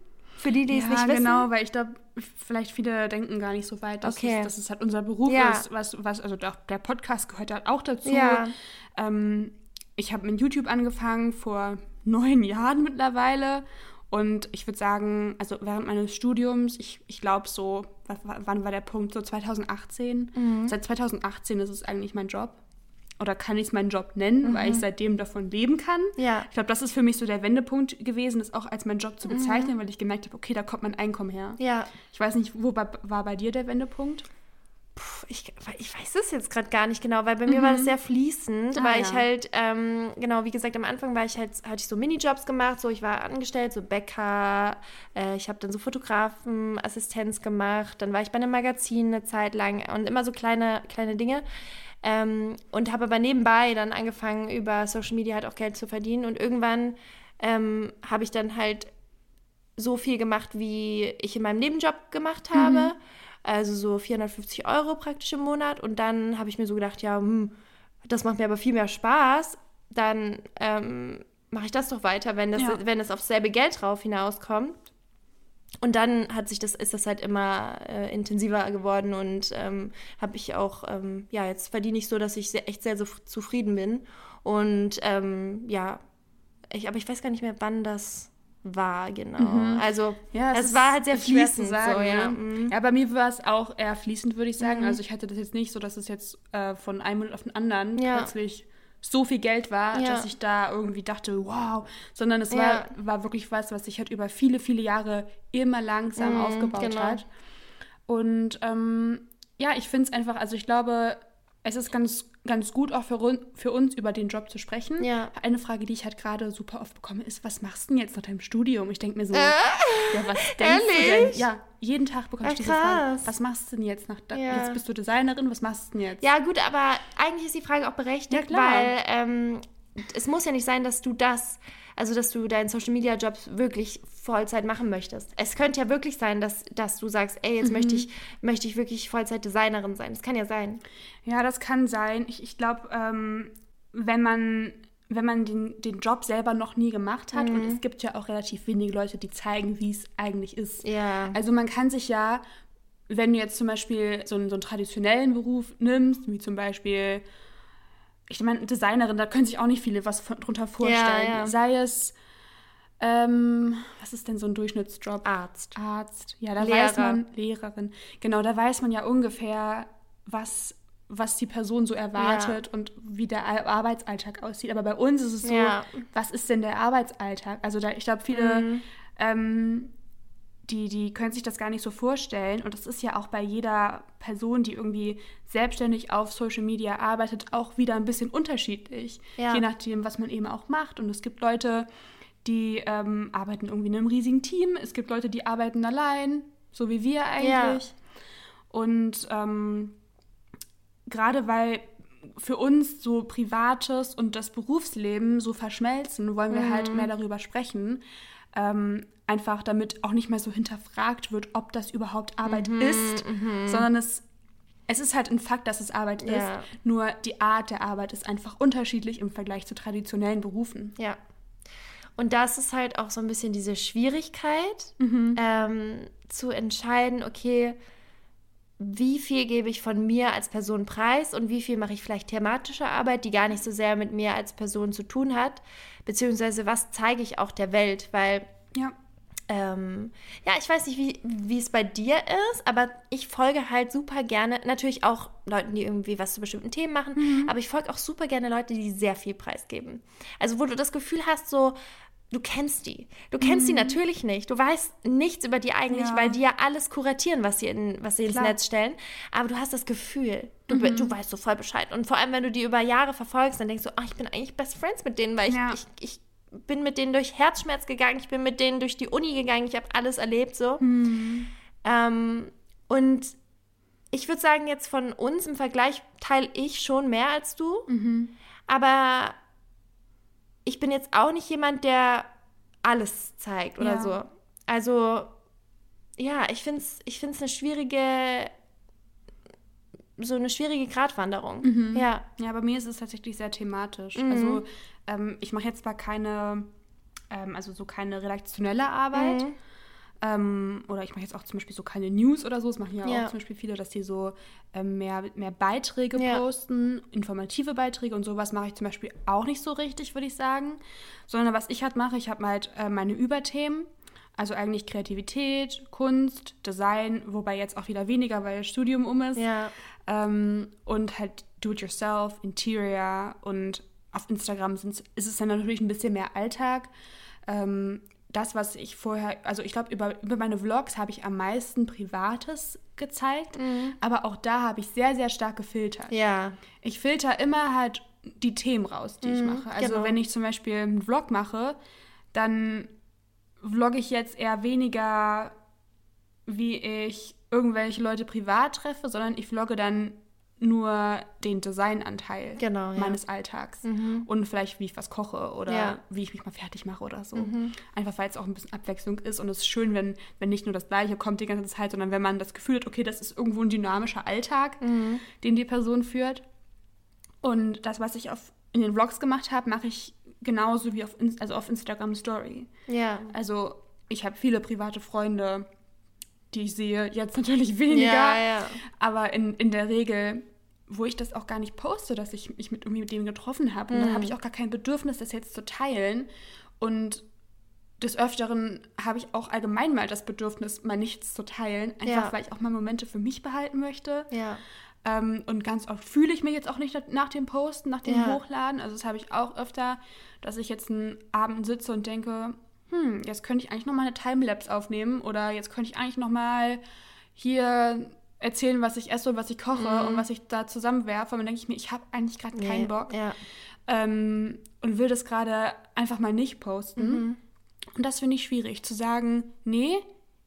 Für die, die ja, es nicht wissen. genau, weil ich glaube, vielleicht viele denken gar nicht so weit, dass, okay. es, dass es halt unser Beruf ja. ist, was, was, also der, der Podcast gehört halt auch dazu. Ja. Ähm, ich habe mit YouTube angefangen vor neun Jahren mittlerweile. Und ich würde sagen, also während meines Studiums, ich, ich glaube so, wann war der Punkt? So 2018. Mhm. Seit 2018 ist es eigentlich mein Job oder kann ich es meinen Job nennen, mhm. weil ich seitdem davon leben kann. Ja. Ich glaube, das ist für mich so der Wendepunkt gewesen, das auch als mein Job zu mhm. bezeichnen, mhm. weil ich gemerkt habe, okay, da kommt mein Einkommen her. Ja. Ich weiß nicht, wo war, bei dir der Wendepunkt? Puh, ich, ich weiß es jetzt gerade gar nicht genau, weil bei mhm. mir war das sehr fließend, ah, weil ja. ich halt, ähm, genau, wie gesagt, am Anfang war ich halt, hatte ich so Minijobs gemacht, so ich war angestellt, so Bäcker, äh, ich habe dann so Fotografenassistenz gemacht, dann war ich bei einem Magazin eine Zeit lang und immer so kleine, kleine Dinge. Ähm, und habe aber nebenbei dann angefangen, über Social Media halt auch Geld zu verdienen. Und irgendwann ähm, habe ich dann halt so viel gemacht, wie ich in meinem Nebenjob gemacht habe. Mhm. Also so 450 Euro praktisch im Monat. Und dann habe ich mir so gedacht, ja, hm, das macht mir aber viel mehr Spaß. Dann ähm, mache ich das doch weiter, wenn das, ja. wenn es aufs selbe Geld drauf hinauskommt. Und dann hat sich das, ist das halt immer äh, intensiver geworden und ähm, habe ich auch, ähm, ja, jetzt verdiene ich so, dass ich sehr, echt sehr so zufrieden bin. Und ähm, ja, ich, aber ich weiß gar nicht mehr, wann das war, genau. Mhm. Also ja, es, es war halt sehr fließend. Sagen, so, ja. Mhm. ja, bei mir war es auch eher fließend, würde ich sagen. Mhm. Also ich hatte das jetzt nicht so, dass es jetzt äh, von einem Monat auf den anderen ja. plötzlich so viel Geld war, ja. dass ich da irgendwie dachte, wow, sondern es war, war wirklich was, was sich halt über viele, viele Jahre immer langsam mhm, aufgebaut genau. hat. Und ähm, ja, ich finde es einfach, also ich glaube, es ist ganz, ganz gut auch für, für uns über den Job zu sprechen. Ja. Eine Frage, die ich halt gerade super oft bekomme, ist, was machst du denn jetzt nach deinem Studium? Ich denke mir so, äh, ja, was denkst ehrlich? du denn? Ja, jeden Tag bekomme ich diese Frage, was machst du denn jetzt? Nach, ja. Jetzt bist du Designerin, was machst du denn jetzt? Ja gut, aber eigentlich ist die Frage auch berechtigt, ja, weil ähm, es muss ja nicht sein, dass du das also dass du deinen Social Media Job wirklich Vollzeit machen möchtest. Es könnte ja wirklich sein, dass, dass du sagst, ey, jetzt mhm. möchte, ich, möchte ich wirklich Vollzeit Designerin sein. Das kann ja sein. Ja, das kann sein. Ich, ich glaube, ähm, wenn man wenn man den, den Job selber noch nie gemacht hat, mhm. und es gibt ja auch relativ wenige Leute, die zeigen, wie es eigentlich ist. Ja. Also man kann sich ja, wenn du jetzt zum Beispiel so einen, so einen traditionellen Beruf nimmst, wie zum Beispiel ich meine, Designerin, da können sich auch nicht viele was drunter vorstellen. Ja, ja. Sei es, ähm, was ist denn so ein Durchschnittsjob? Arzt. Arzt, ja, da Lehrer. weiß man, Lehrerin, genau, da weiß man ja ungefähr, was, was die Person so erwartet ja. und wie der Arbeitsalltag aussieht. Aber bei uns ist es so, was ist denn der Arbeitsalltag? Also da, ich glaube, viele mhm. ähm, die, die können sich das gar nicht so vorstellen. Und das ist ja auch bei jeder Person, die irgendwie selbstständig auf Social Media arbeitet, auch wieder ein bisschen unterschiedlich. Ja. Je nachdem, was man eben auch macht. Und es gibt Leute, die ähm, arbeiten irgendwie in einem riesigen Team. Es gibt Leute, die arbeiten allein, so wie wir eigentlich. Ja. Und ähm, gerade weil für uns so Privates und das Berufsleben so verschmelzen, wollen wir halt mhm. halt mehr darüber sprechen. Ähm, einfach damit auch nicht mehr so hinterfragt wird, ob das überhaupt Arbeit mhm, ist, mhm. sondern es, es ist halt ein Fakt, dass es Arbeit ja. ist. Nur die Art der Arbeit ist einfach unterschiedlich im Vergleich zu traditionellen Berufen. Ja. Und das ist halt auch so ein bisschen diese Schwierigkeit, mhm. ähm, zu entscheiden, okay, wie viel gebe ich von mir als Person preis und wie viel mache ich vielleicht thematische Arbeit, die gar nicht so sehr mit mir als Person zu tun hat, beziehungsweise was zeige ich auch der Welt, weil ja. Ähm, ja, ich weiß nicht, wie, wie es bei dir ist, aber ich folge halt super gerne, natürlich auch Leuten, die irgendwie was zu bestimmten Themen machen, mhm. aber ich folge auch super gerne Leute, die sehr viel preisgeben. Also wo du das Gefühl hast, so, du kennst die. Du kennst mhm. die natürlich nicht. Du weißt nichts über die eigentlich, ja. weil die ja alles kuratieren, was sie, in, was sie ins Netz stellen. Aber du hast das Gefühl, du, mhm. du weißt so voll Bescheid. Und vor allem, wenn du die über Jahre verfolgst, dann denkst du, ach, ich bin eigentlich Best Friends mit denen, weil ja. ich, ich, ich bin mit denen durch Herzschmerz gegangen, ich bin mit denen durch die Uni gegangen, ich habe alles erlebt so. Mhm. Ähm, und ich würde sagen, jetzt von uns im Vergleich teile ich schon mehr als du. Mhm. Aber ich bin jetzt auch nicht jemand, der alles zeigt oder ja. so. Also, ja, ich finde es ich find's eine schwierige, so eine schwierige Gratwanderung. Mhm. Ja. Ja, bei mir ist es tatsächlich sehr thematisch. Mhm. Also, ähm, ich mache jetzt zwar keine, ähm, also so keine redaktionelle Arbeit. Mhm. Ähm, oder ich mache jetzt auch zum Beispiel so keine News oder so. Das machen ja, ja. auch zum Beispiel viele, dass die so ähm, mehr, mehr Beiträge ja. posten, informative Beiträge und sowas mache ich zum Beispiel auch nicht so richtig, würde ich sagen. Sondern was ich halt mache, ich habe halt äh, meine Überthemen. Also eigentlich Kreativität, Kunst, Design, wobei jetzt auch wieder weniger, weil das Studium um ist. Ja. Ähm, und halt Do-it-yourself, Interior und auf Instagram ist es dann natürlich ein bisschen mehr Alltag. Ähm, das, was ich vorher, also ich glaube, über, über meine Vlogs habe ich am meisten Privates gezeigt, mhm. aber auch da habe ich sehr, sehr stark gefiltert. Ja. Ich filter immer halt die Themen raus, die mhm, ich mache. Also genau. wenn ich zum Beispiel einen Vlog mache, dann vlogge ich jetzt eher weniger, wie ich irgendwelche Leute privat treffe, sondern ich vlogge dann nur den Designanteil genau, ja. meines Alltags mhm. und vielleicht wie ich was koche oder ja. wie ich mich mal fertig mache oder so. Mhm. Einfach weil es auch ein bisschen Abwechslung ist und es ist schön, wenn, wenn nicht nur das Gleiche kommt die ganze Zeit, sondern wenn man das Gefühl hat, okay, das ist irgendwo ein dynamischer Alltag, mhm. den die Person führt. Und das, was ich auf, in den Vlogs gemacht habe, mache ich genauso wie auf, also auf Instagram Story. Ja. Also ich habe viele private Freunde, die ich sehe, jetzt natürlich *laughs* weniger, ja, ja. aber in, in der Regel wo ich das auch gar nicht poste, dass ich mich mit, irgendwie mit dem getroffen habe. Und mhm. dann habe ich auch gar kein Bedürfnis, das jetzt zu teilen. Und des Öfteren habe ich auch allgemein mal das Bedürfnis, mal nichts zu teilen. Einfach ja. weil ich auch mal Momente für mich behalten möchte. Ja. Ähm, und ganz oft fühle ich mich jetzt auch nicht nach dem Posten, nach dem ja. Hochladen. Also das habe ich auch öfter, dass ich jetzt einen Abend sitze und denke, hm, jetzt könnte ich eigentlich noch mal eine Timelapse aufnehmen oder jetzt könnte ich eigentlich noch mal hier erzählen, was ich esse und was ich koche mhm. und was ich da zusammenwerfe. Und dann denke ich mir, ich habe eigentlich gerade nee, keinen Bock. Ja. Ähm, und will das gerade einfach mal nicht posten. Mhm. Und das finde ich schwierig, zu sagen, nee,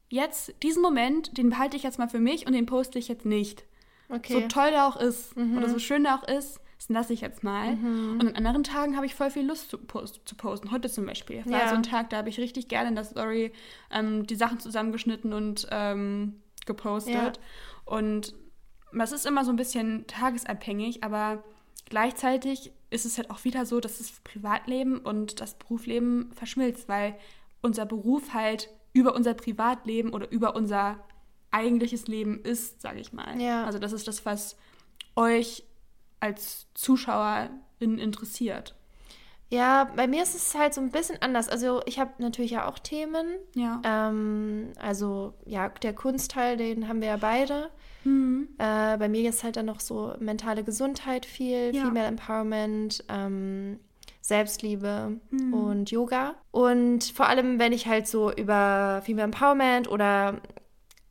jetzt, diesen Moment, den behalte ich jetzt mal für mich und den poste ich jetzt nicht. Okay. So toll der auch ist mhm. oder so schön der auch ist, das lasse ich jetzt mal. Mhm. Und an anderen Tagen habe ich voll viel Lust zu, post zu posten. Heute zum Beispiel. War ja. so ein Tag, da habe ich richtig gerne in der Story ähm, die Sachen zusammengeschnitten und ähm, gepostet. Ja. Und das ist immer so ein bisschen tagesabhängig, aber gleichzeitig ist es halt auch wieder so, dass das Privatleben und das Berufsleben verschmilzt, weil unser Beruf halt über unser Privatleben oder über unser eigentliches Leben ist, sage ich mal. Ja. Also das ist das, was euch als Zuschauerin interessiert. Ja, bei mir ist es halt so ein bisschen anders. Also ich habe natürlich ja auch Themen. Ja. Ähm, also ja, der Kunstteil, den haben wir ja beide. Mhm. Äh, bei mir ist halt dann noch so mentale Gesundheit viel, ja. Female Empowerment, ähm, Selbstliebe mhm. und Yoga. Und vor allem, wenn ich halt so über Female Empowerment oder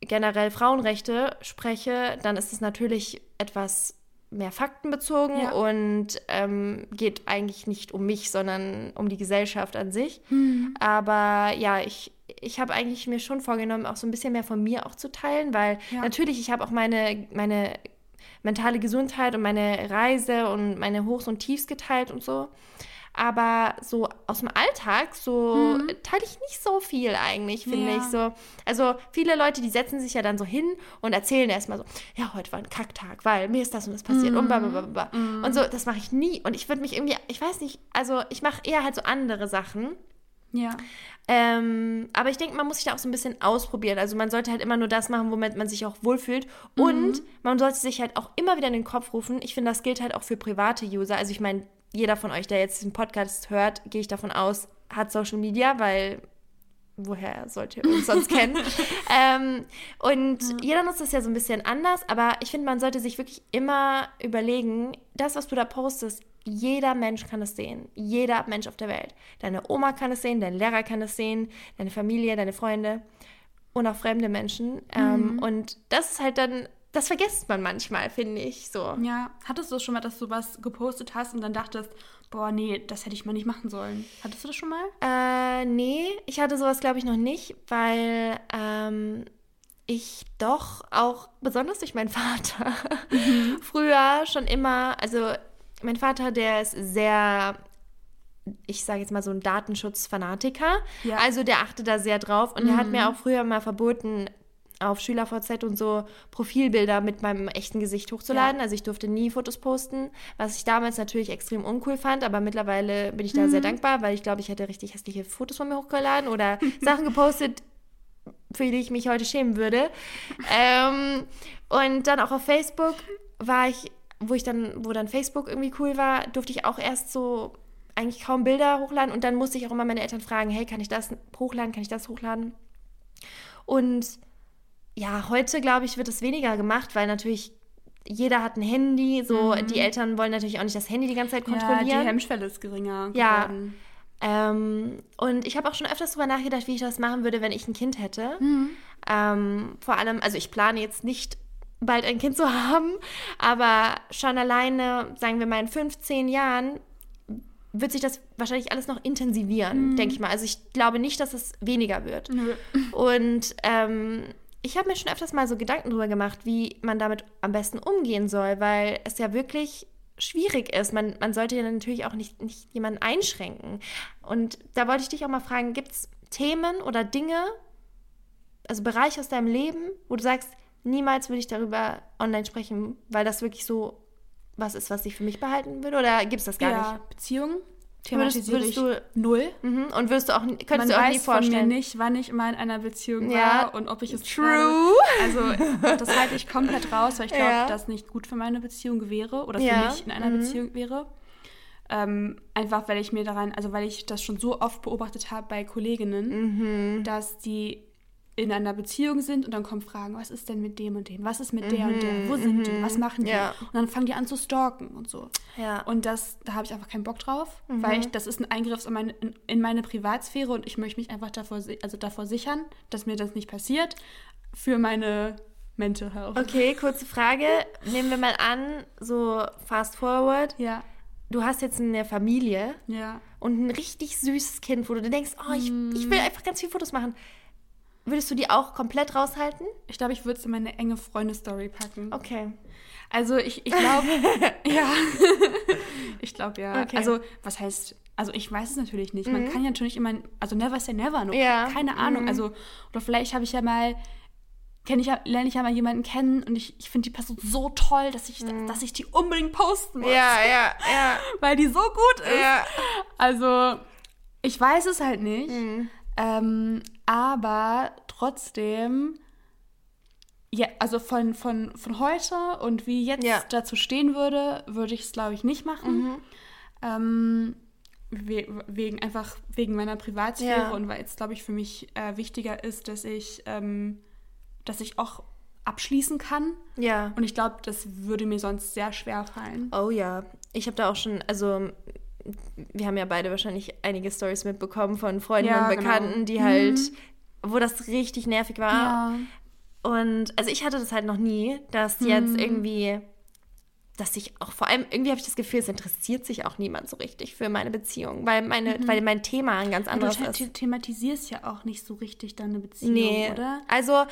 generell Frauenrechte spreche, dann ist es natürlich etwas mehr faktenbezogen ja. und ähm, geht eigentlich nicht um mich, sondern um die Gesellschaft an sich. Mhm. Aber ja, ich, ich habe eigentlich mir schon vorgenommen, auch so ein bisschen mehr von mir auch zu teilen, weil ja. natürlich, ich habe auch meine, meine mentale Gesundheit und meine Reise und meine Hochs und Tiefs geteilt und so. Aber so aus dem Alltag, so mhm. teile ich nicht so viel eigentlich, finde ja. ich so. Also viele Leute, die setzen sich ja dann so hin und erzählen erstmal so, ja, heute war ein Kacktag, weil mir ist das und das passiert mhm. und blablabla. Mhm. Und so, das mache ich nie. Und ich würde mich irgendwie, ich weiß nicht, also ich mache eher halt so andere Sachen. Ja. Ähm, aber ich denke, man muss sich da auch so ein bisschen ausprobieren. Also man sollte halt immer nur das machen, womit man sich auch wohlfühlt. Mhm. Und man sollte sich halt auch immer wieder in den Kopf rufen. Ich finde, das gilt halt auch für private User. Also ich meine, jeder von euch, der jetzt den Podcast hört, gehe ich davon aus, hat Social Media, weil woher sollt ihr uns sonst kennen? *laughs* ähm, und ja. jeder nutzt das ja so ein bisschen anders, aber ich finde, man sollte sich wirklich immer überlegen, das, was du da postest, jeder Mensch kann es sehen. Jeder Mensch auf der Welt. Deine Oma kann es sehen, dein Lehrer kann es sehen, deine Familie, deine Freunde und auch fremde Menschen. Ähm, mhm. Ähm, und das ist halt dann das vergisst man manchmal, finde ich so. Ja, hattest du schon mal, dass du was gepostet hast und dann dachtest, boah, nee, das hätte ich mal nicht machen sollen. Hattest du das schon mal? Äh, nee, ich hatte sowas, glaube ich, noch nicht, weil ähm, ich doch auch, besonders durch meinen *laughs* Vater, mhm. früher schon immer, also mein Vater, der ist sehr ich sage jetzt mal so ein Datenschutzfanatiker. Ja. Also der achtet da sehr drauf und mhm. der hat mir auch früher mal verboten, auf SchülerVZ und so Profilbilder mit meinem echten Gesicht hochzuladen. Ja. Also ich durfte nie Fotos posten, was ich damals natürlich extrem uncool fand, aber mittlerweile bin ich da mhm. sehr dankbar, weil ich glaube, ich hätte richtig hässliche Fotos von mir hochgeladen oder *laughs* Sachen gepostet, für die ich mich heute schämen würde. ähm, und dann auch auf Facebook war ich, wo ich dann, wo dann Facebook irgendwie cool war, durfte ich auch erst so eigentlich kaum Bilder hochladen und dann musste ich auch immer meine Eltern fragen, hey, kann ich das hochladen, kann ich das hochladen? Und ja, heute glaube ich, wird es weniger gemacht, weil natürlich jeder hat ein Handy. So, mhm. die Eltern wollen natürlich auch nicht das Handy die ganze Zeit kontrollieren. Ja, die Hemmschwelle ist geringer. Ja. Ähm, und ich habe auch schon öfters darüber nachgedacht, wie ich das machen würde, wenn ich ein Kind hätte. Mhm. Ähm, vor allem, also ich plane jetzt nicht bald ein Kind zu *laughs* haben, aber schon alleine, sagen wir mal in 15 Jahren, wird sich das wahrscheinlich alles noch intensivieren, mhm. denke ich mal. Also ich glaube nicht, dass es weniger wird. Mhm. Und ähm, ich habe mir schon öfters mal so Gedanken darüber gemacht, wie man damit am besten umgehen soll, weil es ja wirklich schwierig ist. Man, man sollte ja natürlich auch nicht, nicht jemanden einschränken. Und da wollte ich dich auch mal fragen, gibt es Themen oder Dinge, also Bereiche aus deinem Leben, wo du sagst, niemals würde ich darüber online sprechen, weil das wirklich so was ist, was ich für mich behalten würde? Oder gibt es das gar ja, nicht? Beziehungen thematisiere würdest, würdest du null. Mhm. Und würdest du auch, könntest Man du auch nie vorstellen. von mir nicht, wann ich immer in einer Beziehung ja. war und ob ich es True. Gerade, also *laughs* das halte ich komplett raus, weil ich glaube, ja. das nicht gut für meine Beziehung wäre oder für ja. mich in einer mhm. Beziehung wäre. Ähm, einfach weil ich mir daran, also weil ich das schon so oft beobachtet habe bei Kolleginnen, mhm. dass die in einer Beziehung sind und dann kommen Fragen, was ist denn mit dem und dem? Was ist mit der und der? Wo sind die? Mhm. Was machen die? Ja. Und dann fangen die an zu stalken und so. Ja. Und das, da habe ich einfach keinen Bock drauf, mhm. weil ich, das ist ein Eingriff in meine, in, in, meine Privatsphäre und ich möchte mich einfach davor, also davor sichern, dass mir das nicht passiert. Für meine Mental Health. Okay, kurze Frage. Nehmen wir mal an, so fast forward. Ja. Du hast jetzt eine Familie. Ja. Und ein richtig süßes Kind, wo du denkst, oh, ich, ich will einfach ganz viele Fotos machen. Würdest du die auch komplett raushalten? Ich glaube, ich würde es in meine enge Freundestory packen. Okay. Also ich, ich glaube, *laughs* ja. ich glaube ja. Okay. Also was heißt, also ich weiß es natürlich nicht. Man mhm. kann ja natürlich immer, also never say never, nur ja. keine Ahnung. Mhm. Also, oder vielleicht habe ich ja mal, kenne ich ja, lerne ich ja mal jemanden kennen und ich, ich finde die Person so toll, dass ich, mhm. dass ich die unbedingt posten muss. Ja, ja, ja. *laughs* Weil die so gut ist. Ja. Also, ich weiß es halt nicht. Ähm, aber trotzdem, ja, also von, von, von heute und wie jetzt ja. dazu stehen würde, würde ich es, glaube ich, nicht machen. Mhm. Ähm, we wegen einfach wegen meiner Privatsphäre ja. und weil es, glaube ich, für mich äh, wichtiger ist, dass ich, ähm, dass ich auch abschließen kann. Ja. Und ich glaube, das würde mir sonst sehr schwer fallen. Oh ja. Ich habe da auch schon, also wir haben ja beide wahrscheinlich einige Stories mitbekommen von Freunden ja, und genau. Bekannten, genau. die halt, mhm. wo das richtig nervig war. Ja. Und also ich hatte das halt noch nie, dass mhm. jetzt irgendwie, dass ich auch vor allem, irgendwie habe ich das Gefühl, es interessiert sich auch niemand so richtig für meine Beziehung, weil meine, mhm. weil mein Thema ein ganz anderes du ist. Du thematisierst ja auch nicht so richtig deine Beziehung, nee. oder? Also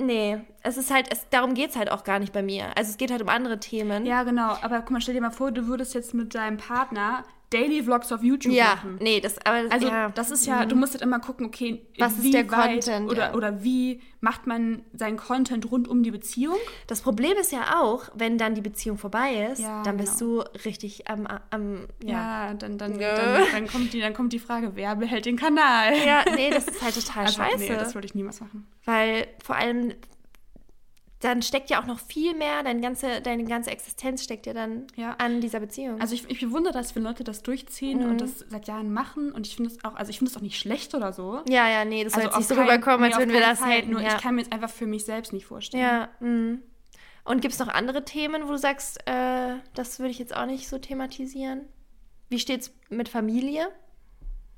Nee, es ist halt, es, darum geht es halt auch gar nicht bei mir. Also es geht halt um andere Themen. Ja, genau. Aber guck mal, stell dir mal vor, du würdest jetzt mit deinem Partner Daily Vlogs auf YouTube ja, machen. Nee, das aber also ja. das ist ja, du musst halt immer gucken, okay, was ist der Content oder ja. oder wie macht man seinen Content rund um die Beziehung? Das Problem ist ja auch, wenn dann die Beziehung vorbei ist, ja, dann bist genau. du richtig am, am ja, dann dann, dann, dann kommt die dann kommt die Frage, wer behält den Kanal? Ja, nee, das ist halt total *laughs* also, scheiße. Nee, das würde ich niemals machen. Weil vor allem dann steckt ja auch noch viel mehr, deine ganze, deine ganze Existenz steckt ja dann ja. an dieser Beziehung. Also ich, ich bewundere das, wenn Leute das durchziehen mhm. und das seit Jahren machen und ich finde es auch, also ich finde es auch nicht schlecht oder so. Ja, ja, nee, das soll also jetzt nicht so rüberkommen, als würden wir das Fall, haten. Nur ja. ich kann mir jetzt einfach für mich selbst nicht vorstellen. Ja, mh. Und gibt es noch andere Themen, wo du sagst, äh, das würde ich jetzt auch nicht so thematisieren? Wie steht es mit Familie?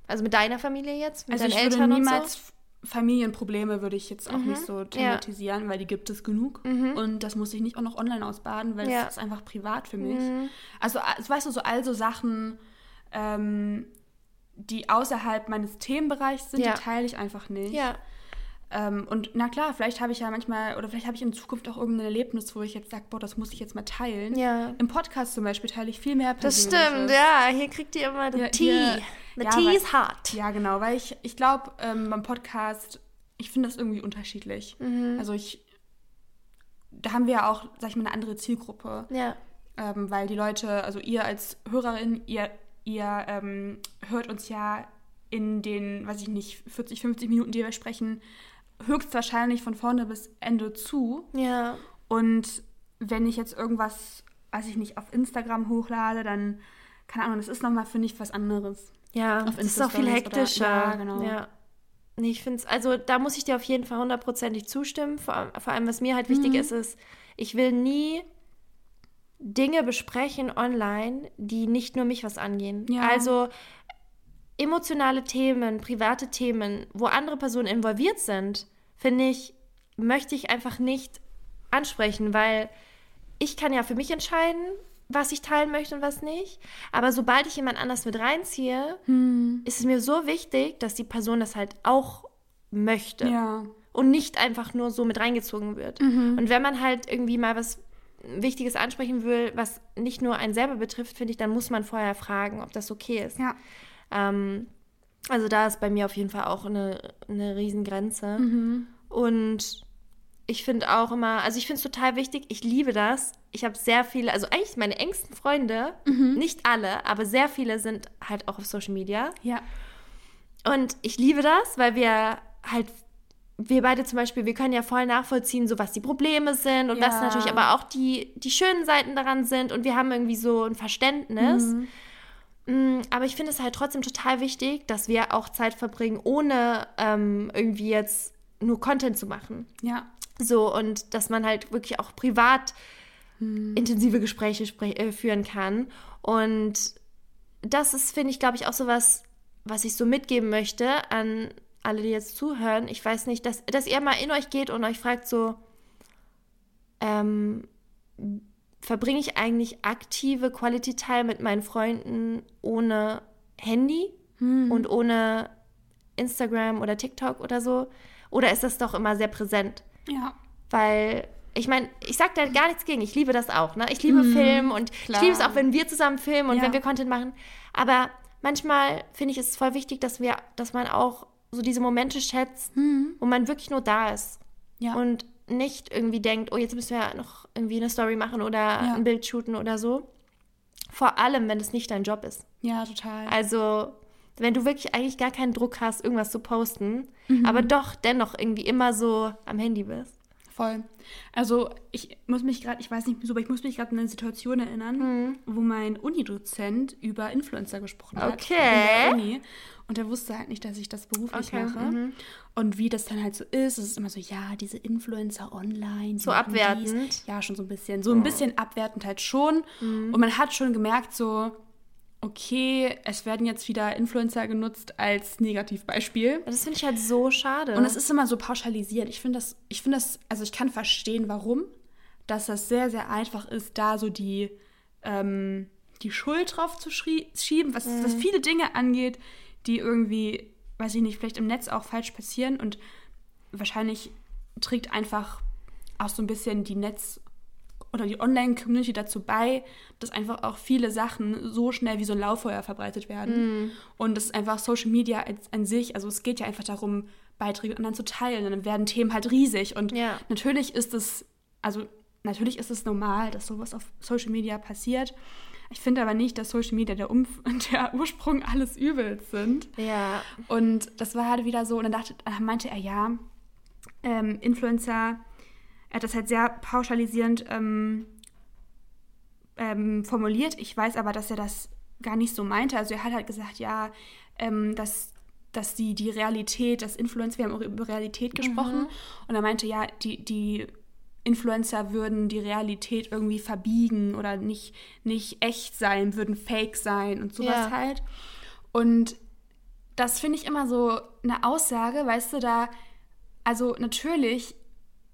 Also mit deiner Familie jetzt? Mit also deinen ich Eltern würde niemals und so? Familienprobleme würde ich jetzt auch mhm. nicht so thematisieren, ja. weil die gibt es genug. Mhm. Und das muss ich nicht auch noch online ausbaden, weil ja. das ist einfach privat für mich. Mhm. Also, weißt du, so all so Sachen, ähm, die außerhalb meines Themenbereichs sind, ja. die teile ich einfach nicht. Ähm, und na klar, vielleicht habe ich ja manchmal, oder vielleicht habe ich in Zukunft auch irgendein Erlebnis, wo ich jetzt sage, boah, das muss ich jetzt mal teilen. Ja. Im Podcast zum Beispiel teile ich viel mehr Das stimmt, ja. Hier kriegt ihr immer den ja, Tee. The ja, tea is hot. Ja, genau, weil ich, ich glaube, ähm, beim Podcast, ich finde das irgendwie unterschiedlich. Mhm. Also ich, da haben wir ja auch, sag ich mal, eine andere Zielgruppe. Ja. Ähm, weil die Leute, also ihr als Hörerin, ihr, ihr ähm, hört uns ja in den, weiß ich nicht, 40, 50 Minuten, die wir sprechen, höchstwahrscheinlich von vorne bis Ende zu. Ja. Und wenn ich jetzt irgendwas, weiß ich nicht, auf Instagram hochlade, dann, keine Ahnung, das ist nochmal, finde ich, was anderes. Ja, auf das ist auch viel hektischer. Oder, ja, genau. Ja. Nee, ich finde es, also da muss ich dir auf jeden Fall hundertprozentig zustimmen. Vor, vor, allem, was mir halt wichtig mhm. ist, ist, ich will nie Dinge besprechen online, die nicht nur mich was angehen. Ja. Also emotionale Themen, private Themen, wo andere Personen involviert sind, finde ich, möchte ich einfach nicht ansprechen, weil ich kann ja für mich entscheiden, was ich teilen möchte und was nicht. Aber sobald ich jemand anders mit reinziehe, hm. ist es mir so wichtig, dass die Person das halt auch möchte. Ja. Und nicht einfach nur so mit reingezogen wird. Mhm. Und wenn man halt irgendwie mal was Wichtiges ansprechen will, was nicht nur einen selber betrifft, finde ich, dann muss man vorher fragen, ob das okay ist. Ja. Ähm, also da ist bei mir auf jeden Fall auch eine, eine Riesengrenze. Mhm. Und ich finde auch immer, also ich finde es total wichtig, ich liebe das. Ich habe sehr viele, also eigentlich meine engsten Freunde, mhm. nicht alle, aber sehr viele sind halt auch auf Social Media. Ja. Und ich liebe das, weil wir halt, wir beide zum Beispiel, wir können ja voll nachvollziehen, so was die Probleme sind und ja. was natürlich aber auch die, die schönen Seiten daran sind und wir haben irgendwie so ein Verständnis. Mhm. Mm, aber ich finde es halt trotzdem total wichtig, dass wir auch Zeit verbringen, ohne ähm, irgendwie jetzt nur Content zu machen. Ja. So, und dass man halt wirklich auch privat hm. intensive Gespräche spre äh, führen kann. Und das ist, finde ich, glaube ich, auch so was, was ich so mitgeben möchte an alle, die jetzt zuhören. Ich weiß nicht, dass, dass ihr mal in euch geht und euch fragt so, ähm, verbringe ich eigentlich aktive Quality Time mit meinen Freunden ohne Handy hm. und ohne Instagram oder TikTok oder so? Oder ist das doch immer sehr präsent? Ja. Weil ich meine, ich sage da gar nichts gegen. Ich liebe das auch. Ne? Ich liebe mhm, Film und klar. ich liebe es auch, wenn wir zusammen filmen und ja. wenn wir Content machen. Aber manchmal finde ich es voll wichtig, dass wir, dass man auch so diese Momente schätzt, mhm. wo man wirklich nur da ist. Ja. Und nicht irgendwie denkt, oh, jetzt müssen wir noch irgendwie eine Story machen oder ja. ein Bild shooten oder so. Vor allem, wenn es nicht dein Job ist. Ja, total. Also, wenn du wirklich eigentlich gar keinen Druck hast, irgendwas zu posten, mhm. aber doch dennoch irgendwie immer so am Handy bist. Voll. Also ich muss mich gerade, ich weiß nicht wieso, aber ich muss mich gerade an eine Situation erinnern, mhm. wo mein Unidozent über Influencer gesprochen hat. Okay. In der Uni. Und er wusste halt nicht, dass ich das beruflich okay. mache. Mhm. Und wie das dann halt so ist, es ist immer so, ja, diese Influencer online. So abwertend. Dies. Ja, schon so ein bisschen. So ein bisschen abwertend halt schon. Mhm. Und man hat schon gemerkt, so, okay, es werden jetzt wieder Influencer genutzt als Negativbeispiel. Das finde ich halt so schade. Und es ist immer so pauschalisiert. Ich finde das, ich finde das, also ich kann verstehen, warum, dass das sehr, sehr einfach ist, da so die, ähm, die Schuld drauf zu schieben, was, mhm. was viele Dinge angeht, die irgendwie, weiß ich nicht, vielleicht im Netz auch falsch passieren und wahrscheinlich trägt einfach auch so ein bisschen die Netz- oder die Online-Community dazu bei, dass einfach auch viele Sachen so schnell wie so ein Lauffeuer verbreitet werden. Mm. Und das ist einfach Social Media an sich, also es geht ja einfach darum, Beiträge mit anderen zu teilen. Und dann werden Themen halt riesig. Und ja. natürlich ist es, also natürlich ist es normal, dass sowas auf Social Media passiert. Ich finde aber nicht, dass Social Media der, Umf *laughs* der Ursprung alles Übels sind. Ja. Und das war halt wieder so, und dann dachte, meinte er, ja, ähm, Influencer er hat das halt sehr pauschalisierend ähm, ähm, formuliert. Ich weiß aber, dass er das gar nicht so meinte. Also er hat halt gesagt, ja, ähm, dass, dass die, die Realität, das Influencer, wir haben auch über Realität gesprochen. Mhm. Und er meinte, ja, die, die Influencer würden die Realität irgendwie verbiegen oder nicht, nicht echt sein, würden fake sein und sowas ja. halt. Und das finde ich immer so eine Aussage, weißt du, da, also natürlich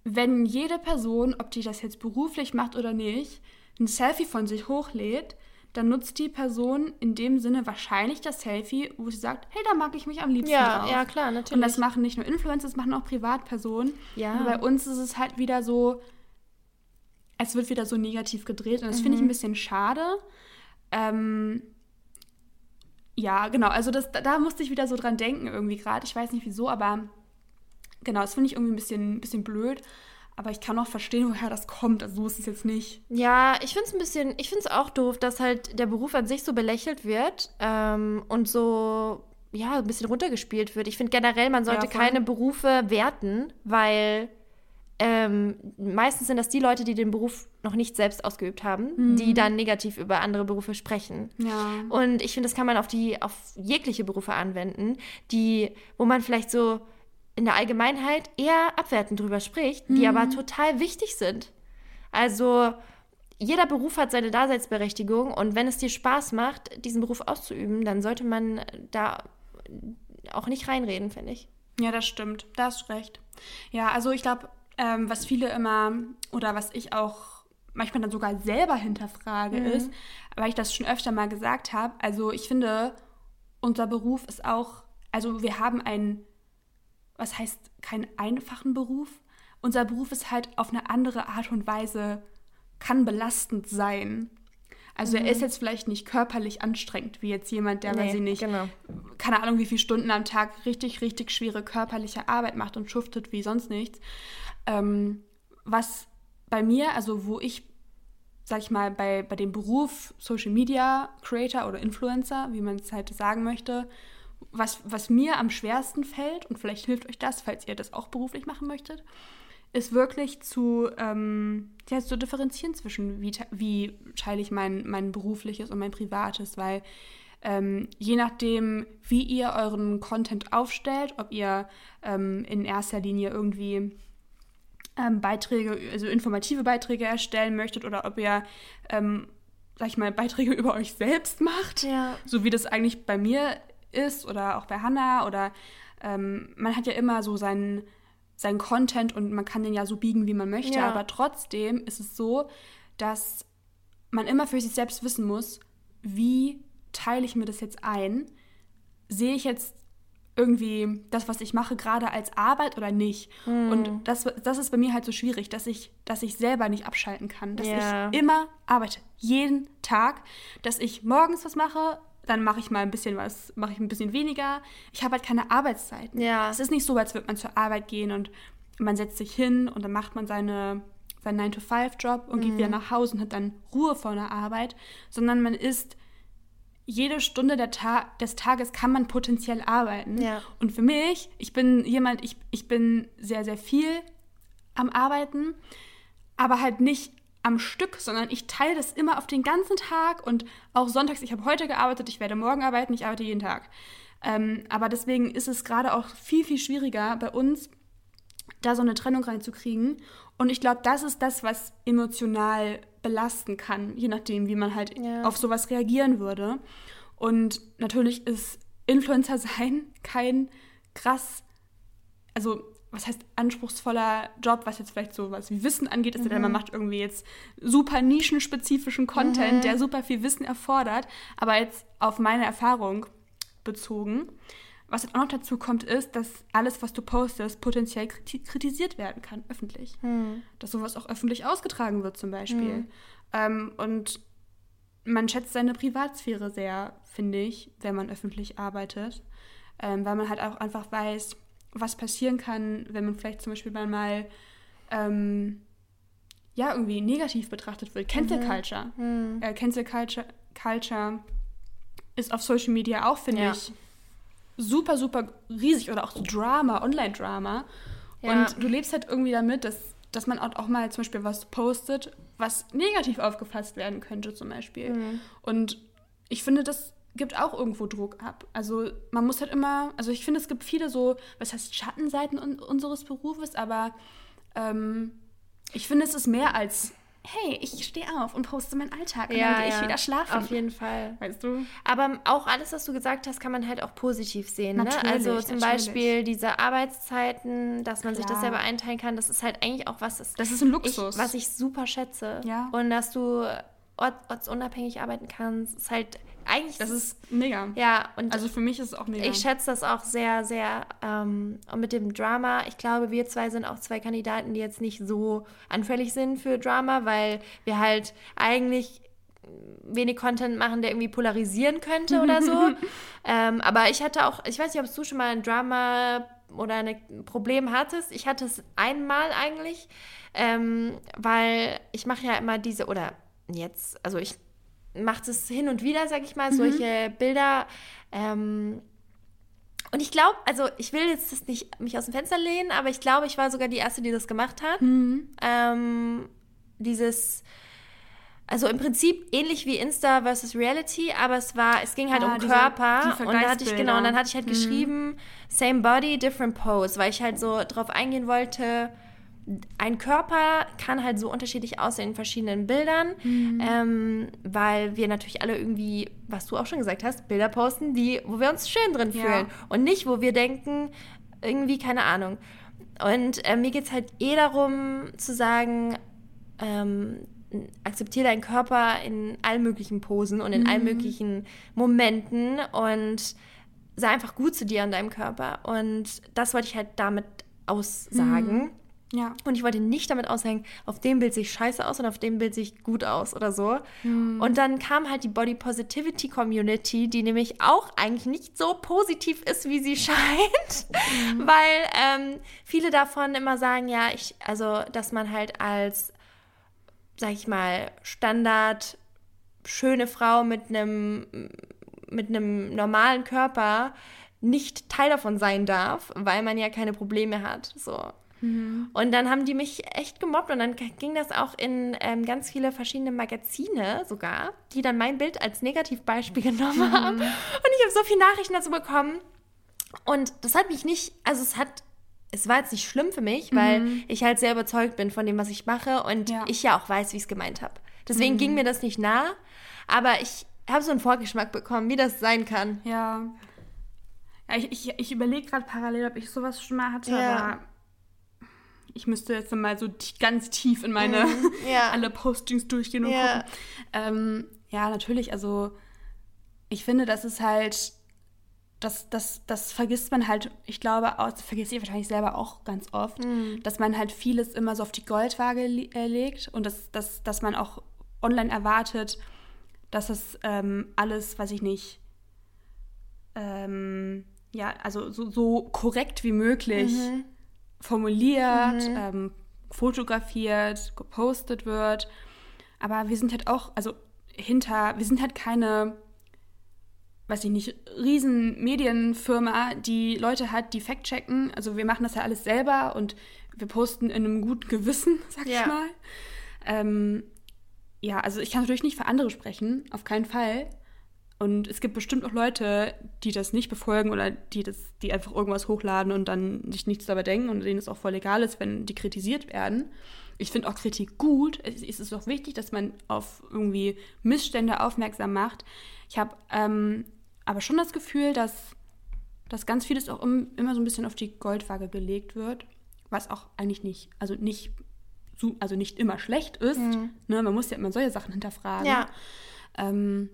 wenn jede Person, ob die das jetzt beruflich macht oder nicht, ein Selfie von sich hochlädt, dann nutzt die Person in dem Sinne wahrscheinlich das Selfie, wo sie sagt, hey, da mag ich mich am liebsten ja, drauf. Ja, klar, natürlich. Und das machen nicht nur Influencer, das machen auch Privatpersonen. Ja. Und bei uns ist es halt wieder so, es wird wieder so negativ gedreht und das mhm. finde ich ein bisschen schade. Ähm, ja, genau, also das, da musste ich wieder so dran denken irgendwie gerade. Ich weiß nicht wieso, aber Genau, das finde ich irgendwie ein bisschen, bisschen blöd. Aber ich kann auch verstehen, woher das kommt. Also so ist es jetzt nicht. Ja, ich finde es ein bisschen, ich finde es auch doof, dass halt der Beruf an sich so belächelt wird ähm, und so, ja, ein bisschen runtergespielt wird. Ich finde generell, man sollte ja, keine Berufe werten, weil ähm, meistens sind das die Leute, die den Beruf noch nicht selbst ausgeübt haben, mhm. die dann negativ über andere Berufe sprechen. Ja. Und ich finde, das kann man auf die, auf jegliche Berufe anwenden, die, wo man vielleicht so in der Allgemeinheit eher abwertend drüber spricht, die mhm. aber total wichtig sind. Also jeder Beruf hat seine Daseinsberechtigung und wenn es dir Spaß macht, diesen Beruf auszuüben, dann sollte man da auch nicht reinreden, finde ich. Ja, das stimmt. Da hast du recht. Ja, also ich glaube, ähm, was viele immer oder was ich auch manchmal dann sogar selber hinterfrage, mhm. ist, weil ich das schon öfter mal gesagt habe, also ich finde, unser Beruf ist auch, also wir haben einen was heißt keinen einfachen Beruf. Unser Beruf ist halt auf eine andere Art und Weise, kann belastend sein. Also mhm. er ist jetzt vielleicht nicht körperlich anstrengend, wie jetzt jemand, der, nee, weiß ich nicht, genau. keine Ahnung, wie viele Stunden am Tag richtig, richtig schwere körperliche Arbeit macht und schuftet wie sonst nichts. Ähm, was bei mir, also wo ich, sag ich mal, bei, bei dem Beruf Social Media Creator oder Influencer, wie man es halt sagen möchte, was, was mir am schwersten fällt, und vielleicht hilft euch das, falls ihr das auch beruflich machen möchtet, ist wirklich zu, ähm, ja, zu differenzieren zwischen, wie, wie teile ich mein, mein berufliches und mein privates, weil ähm, je nachdem, wie ihr euren Content aufstellt, ob ihr ähm, in erster Linie irgendwie ähm, Beiträge, also informative Beiträge erstellen möchtet oder ob ihr ähm, sag ich mal, Beiträge *laughs* über euch selbst macht, ja. so wie das eigentlich bei mir ist oder auch bei Hannah oder ähm, man hat ja immer so seinen, sein Content und man kann den ja so biegen, wie man möchte, ja. aber trotzdem ist es so, dass man immer für sich selbst wissen muss, wie teile ich mir das jetzt ein? Sehe ich jetzt irgendwie das, was ich mache, gerade als Arbeit oder nicht? Mm. Und das, das ist bei mir halt so schwierig, dass ich, dass ich selber nicht abschalten kann, dass yeah. ich immer arbeite, jeden Tag, dass ich morgens was mache, dann mache ich mal ein bisschen was, mache ich ein bisschen weniger. Ich habe halt keine Arbeitszeiten. Ja. Es ist nicht so, als würde man zur Arbeit gehen und man setzt sich hin und dann macht man seine seinen 9-to-5-Job und mhm. geht wieder nach Hause und hat dann Ruhe vor der Arbeit, sondern man ist jede Stunde Ta des Tages kann man potenziell arbeiten. Ja. Und für mich, ich bin jemand, ich, ich bin sehr, sehr viel am Arbeiten, aber halt nicht am Stück, sondern ich teile das immer auf den ganzen Tag und auch sonntags. Ich habe heute gearbeitet, ich werde morgen arbeiten, ich arbeite jeden Tag. Ähm, aber deswegen ist es gerade auch viel, viel schwieriger bei uns, da so eine Trennung reinzukriegen. Und ich glaube, das ist das, was emotional belasten kann, je nachdem, wie man halt ja. auf sowas reagieren würde. Und natürlich ist Influencer sein *laughs* kein krass, also was heißt anspruchsvoller Job, was jetzt vielleicht so was wie Wissen angeht, ist mhm. ja, man macht irgendwie jetzt super nischenspezifischen Content, mhm. der super viel Wissen erfordert, aber jetzt auf meine Erfahrung bezogen was dann auch noch dazu kommt, ist, dass alles, was du postest, potenziell kritisiert werden kann, öffentlich. Hm. Dass sowas auch öffentlich ausgetragen wird, zum Beispiel. Hm. Ähm, und man schätzt seine Privatsphäre sehr, finde ich, wenn man öffentlich arbeitet. Ähm, weil man halt auch einfach weiß, was passieren kann, wenn man vielleicht zum Beispiel mal ähm, ja, irgendwie negativ betrachtet wird. Cancel mhm. Culture. Mhm. Äh, Cancel Culture, Culture ist auf Social Media auch, finde ja. ich, super, super riesig oder auch so Drama, Online-Drama. Ja. Und du lebst halt irgendwie damit, dass, dass man auch mal zum Beispiel was postet, was negativ aufgefasst werden könnte, zum Beispiel. Mhm. Und ich finde, das gibt auch irgendwo Druck ab. Also man muss halt immer, also ich finde, es gibt viele so, was heißt Schattenseiten un unseres Berufes, aber ähm, ich finde, es ist mehr als hey, ich stehe auf und poste meinen Alltag und ja, dann gehe ja. ich wieder schlafen. Auf jeden Fall. Weißt du? Aber auch alles, was du gesagt hast, kann man halt auch positiv sehen. Ne? Also zum natürlich. Beispiel diese Arbeitszeiten, dass man Klar. sich das selber einteilen kann, das ist halt eigentlich auch was, das, das ist ein Luxus. Ich, was ich super schätze. Ja. Und dass du ortsunabhängig arbeiten kannst, ist halt eigentlich. Das ist mega. Ja, und also für mich ist es auch mega. Ich schätze das auch sehr, sehr. Ähm, und mit dem Drama, ich glaube, wir zwei sind auch zwei Kandidaten, die jetzt nicht so anfällig sind für Drama, weil wir halt eigentlich wenig Content machen, der irgendwie polarisieren könnte oder so. *laughs* ähm, aber ich hatte auch, ich weiß nicht, ob du schon mal ein Drama oder ein Problem hattest. Ich hatte es einmal eigentlich, ähm, weil ich mache ja immer diese, oder jetzt, also ich macht es hin und wieder, sag ich mal, mhm. solche Bilder. Ähm, und ich glaube, also ich will jetzt das nicht mich aus dem Fenster lehnen, aber ich glaube, ich war sogar die erste, die das gemacht hat. Mhm. Ähm, dieses, also im Prinzip ähnlich wie Insta versus Reality, aber es war, es ging halt ah, um diese, Körper und da hatte ich genau, und dann hatte ich halt mhm. geschrieben, same body, different pose, weil ich halt so drauf eingehen wollte ein Körper kann halt so unterschiedlich aussehen in verschiedenen Bildern, mhm. ähm, weil wir natürlich alle irgendwie, was du auch schon gesagt hast, Bilder posten, die, wo wir uns schön drin fühlen ja. und nicht, wo wir denken, irgendwie keine Ahnung. Und äh, mir geht es halt eh darum zu sagen, ähm, akzeptiere deinen Körper in allen möglichen Posen und in mhm. allen möglichen Momenten und sei einfach gut zu dir an deinem Körper. Und das wollte ich halt damit aussagen. Mhm. Ja. Und ich wollte nicht damit aushängen, auf dem Bild sehe ich scheiße aus und auf dem Bild sehe ich gut aus oder so. Mhm. Und dann kam halt die Body Positivity Community, die nämlich auch eigentlich nicht so positiv ist, wie sie *laughs* scheint. Mhm. Weil ähm, viele davon immer sagen, ja, ich, also, dass man halt als, sag ich mal, Standard schöne Frau mit einem mit einem normalen Körper nicht Teil davon sein darf, weil man ja keine Probleme hat. So. Mhm. Und dann haben die mich echt gemobbt und dann ging das auch in ähm, ganz viele verschiedene Magazine sogar, die dann mein Bild als Negativbeispiel *laughs* genommen mhm. haben. Und ich habe so viele Nachrichten dazu bekommen. Und das hat mich nicht, also es hat, es war jetzt nicht schlimm für mich, weil mhm. ich halt sehr überzeugt bin von dem, was ich mache und ja. ich ja auch weiß, wie ich es gemeint habe. Deswegen mhm. ging mir das nicht nah, aber ich habe so einen Vorgeschmack bekommen, wie das sein kann. Ja. ja ich ich, ich überlege gerade parallel, ob ich sowas schon mal hatte, ja. aber ich müsste jetzt mal so ganz tief in meine mm, *laughs* ja. alle Postings durchgehen und ja. gucken. Ähm, ja, natürlich, also ich finde, das ist halt, das, das, das vergisst man halt, ich glaube, auch, das vergisst ihr wahrscheinlich selber auch ganz oft, mm. dass man halt vieles immer so auf die Goldwaage äh, legt und dass, dass, dass man auch online erwartet, dass es ähm, alles, weiß ich nicht, ähm, ja, also so, so, korrekt wie möglich mhm. Formuliert, mhm. Ähm, fotografiert, gepostet wird. Aber wir sind halt auch, also hinter, wir sind halt keine, weiß ich nicht, riesen Medienfirma, die Leute hat, die fact-checken. Also wir machen das ja alles selber und wir posten in einem guten Gewissen, *laughs* sag ja. ich mal. Ähm, ja, also ich kann natürlich nicht für andere sprechen, auf keinen Fall. Und es gibt bestimmt auch Leute, die das nicht befolgen oder die das, die einfach irgendwas hochladen und dann sich nichts dabei denken und denen es auch voll egal ist, wenn die kritisiert werden. Ich finde auch Kritik gut. Es ist auch wichtig, dass man auf irgendwie Missstände aufmerksam macht. Ich habe ähm, aber schon das Gefühl, dass, dass ganz vieles auch im, immer so ein bisschen auf die Goldwaage gelegt wird, was auch eigentlich nicht, also nicht, also nicht immer schlecht ist. Mhm. Ne? Man muss ja immer solche Sachen hinterfragen. Ja. Ähm,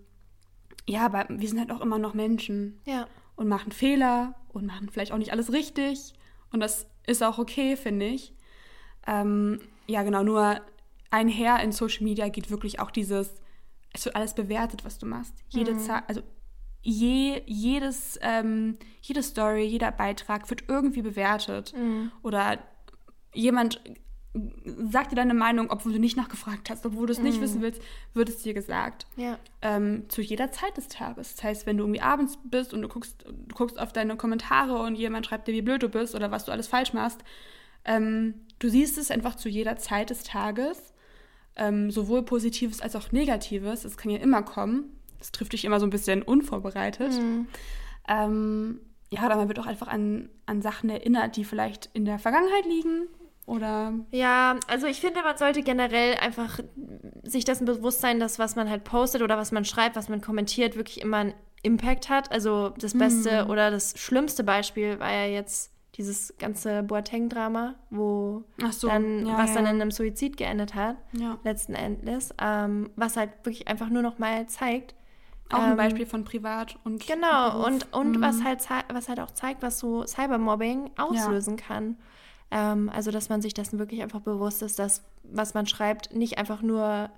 ja, aber wir sind halt auch immer noch Menschen. Ja. Und machen Fehler und machen vielleicht auch nicht alles richtig. Und das ist auch okay, finde ich. Ähm, ja, genau, nur einher in Social Media geht wirklich auch dieses, es wird alles bewertet, was du machst. Jede mhm. Zeit, also je, jedes, ähm, jede Story, jeder Beitrag wird irgendwie bewertet. Mhm. Oder jemand sag dir deine Meinung, obwohl du nicht nachgefragt hast, obwohl du es nicht mm. wissen willst, wird es dir gesagt. Ja. Ähm, zu jeder Zeit des Tages. Das heißt, wenn du irgendwie abends bist und du guckst, du guckst auf deine Kommentare und jemand schreibt dir, wie blöd du bist oder was du alles falsch machst, ähm, du siehst es einfach zu jeder Zeit des Tages. Ähm, sowohl Positives als auch Negatives. Das kann ja immer kommen. Das trifft dich immer so ein bisschen unvorbereitet. Mm. ja, oder man wird auch einfach an, an Sachen erinnert, die vielleicht in der Vergangenheit liegen oder? Ja, also ich finde, man sollte generell einfach sich dessen bewusst sein, dass was man halt postet oder was man schreibt, was man kommentiert, wirklich immer einen Impact hat. Also das beste mm. oder das schlimmste Beispiel war ja jetzt dieses ganze Boateng-Drama, wo so, dann, ja, was ja. dann in einem Suizid geendet hat, ja. letzten Endes, ähm, was halt wirklich einfach nur noch mal zeigt. Auch ein ähm, Beispiel von privat und genau Beruf. und und mhm. was halt was halt auch zeigt, was so Cybermobbing auslösen kann. Ähm, also, dass man sich dessen wirklich einfach bewusst ist, dass was man schreibt nicht einfach nur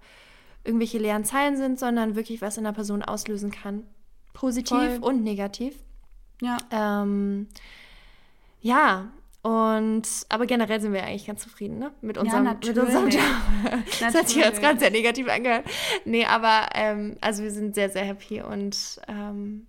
irgendwelche leeren Zeilen sind, sondern wirklich was in der Person auslösen kann. Positiv Voll. und negativ. Ja. Ähm, ja, und aber generell sind wir eigentlich ganz zufrieden, ne? Mit unserem, ja, mit unserem Job. *laughs* das hat sich jetzt ganz sehr negativ angehört. Nee, aber ähm, also wir sind sehr, sehr happy und ähm,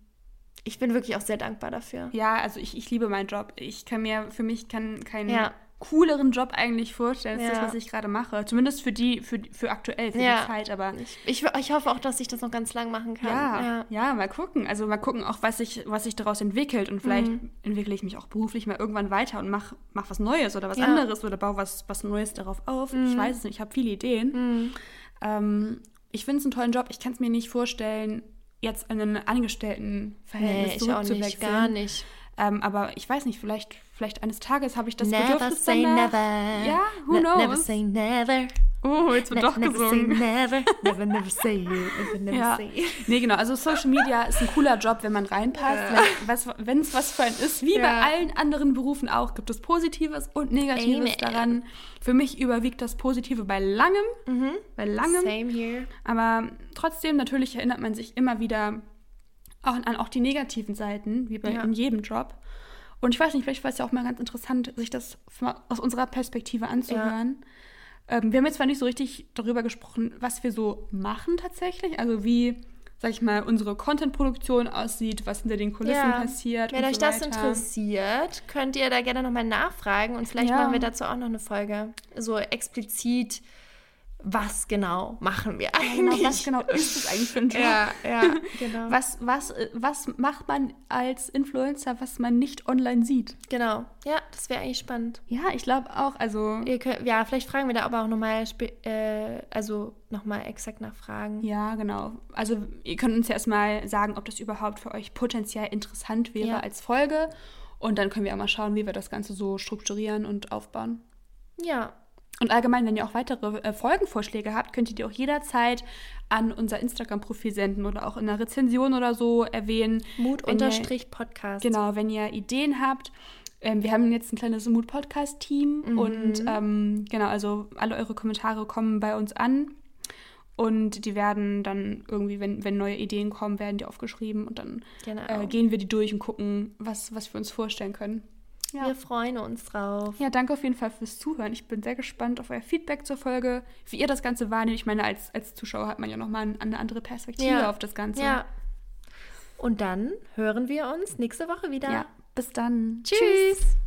ich bin wirklich auch sehr dankbar dafür. Ja, also ich, ich liebe meinen Job. Ich kann mir, für mich kann keinen ja. cooleren Job eigentlich vorstellen, als ja. das, was ich gerade mache. Zumindest für die, für, für aktuell, für ja. die Zeit. Aber ich, ich, ich, hoffe auch, dass ich das noch ganz lang machen kann. Ja, ja, mal gucken. Also mal gucken auch, was sich, was sich daraus entwickelt. Und vielleicht mhm. entwickle ich mich auch beruflich mal irgendwann weiter und mache mach was Neues oder was anderes oder baue was, was Neues darauf auf. Mhm. Ich weiß es nicht, ich habe viele Ideen. Mhm. Ähm, ich finde es einen tollen Job. Ich kann es mir nicht vorstellen, jetzt in ein Angestelltenverhältnis nee, zurückzuwechseln. Nicht, gar nicht. Ähm, aber ich weiß nicht, vielleicht, vielleicht eines Tages habe ich das never Bedürfnis say danach. Never. Ja, who ne knows? Never say never. Oh, jetzt wird ne doch never gesungen. Say never, *laughs* never, never say it, never, never ja. say it. Nee, genau. Also Social Media ist ein cooler Job, wenn man reinpasst. Ja. Wenn es was für einen ist, wie ja. bei allen anderen Berufen auch, gibt es Positives und Negatives Amen. daran. Für mich überwiegt das Positive bei langem. Mhm. Bei langem. Same here. Aber trotzdem, natürlich erinnert man sich immer wieder auch an auch die negativen Seiten, wie bei ja. in jedem Job. Und ich weiß nicht, vielleicht war es ja auch mal ganz interessant, sich das aus unserer Perspektive anzuhören. Ja ähm, wir haben jetzt zwar nicht so richtig darüber gesprochen, was wir so machen tatsächlich, also wie, sag ich mal, unsere Content-Produktion aussieht, was hinter den Kulissen ja. passiert. Wenn euch so das interessiert, könnt ihr da gerne nochmal nachfragen und vielleicht machen wir dazu auch noch eine Folge. So explizit was genau machen wir eigentlich? Genau, was genau ist das eigentlich für ein *laughs* Job? Ja, ja, genau. Was, was, was macht man als Influencer, was man nicht online sieht? Genau, ja, das wäre eigentlich spannend. Ja, ich glaube auch, also... Könnt, ja, vielleicht fragen wir da aber auch nochmal, äh, also nochmal exakt nachfragen. Ja, genau. Also ihr könnt uns ja erstmal sagen, ob das überhaupt für euch potenziell interessant wäre ja. als Folge. Und dann können wir auch mal schauen, wie wir das Ganze so strukturieren und aufbauen. Ja. Und allgemein, wenn ihr auch weitere äh, Folgenvorschläge habt, könnt ihr die auch jederzeit an unser Instagram-Profil senden oder auch in einer Rezension oder so erwähnen. Mut-Podcast. Genau, wenn ihr Ideen habt. Ähm, wir haben jetzt ein kleines Mut-Podcast-Team mhm. und ähm, genau, also alle eure Kommentare kommen bei uns an. Und die werden dann irgendwie, wenn, wenn neue Ideen kommen, werden die aufgeschrieben und dann genau. äh, gehen wir die durch und gucken, was, was wir uns vorstellen können. Ja. Wir freuen uns drauf. Ja, danke auf jeden Fall fürs Zuhören. Ich bin sehr gespannt auf euer Feedback zur Folge, wie ihr das Ganze wahrnehmt. Ich meine, als, als Zuschauer hat man ja nochmal eine andere Perspektive ja. auf das Ganze. Ja. Und dann hören wir uns nächste Woche wieder. Ja, bis dann. Tschüss. Tschüss.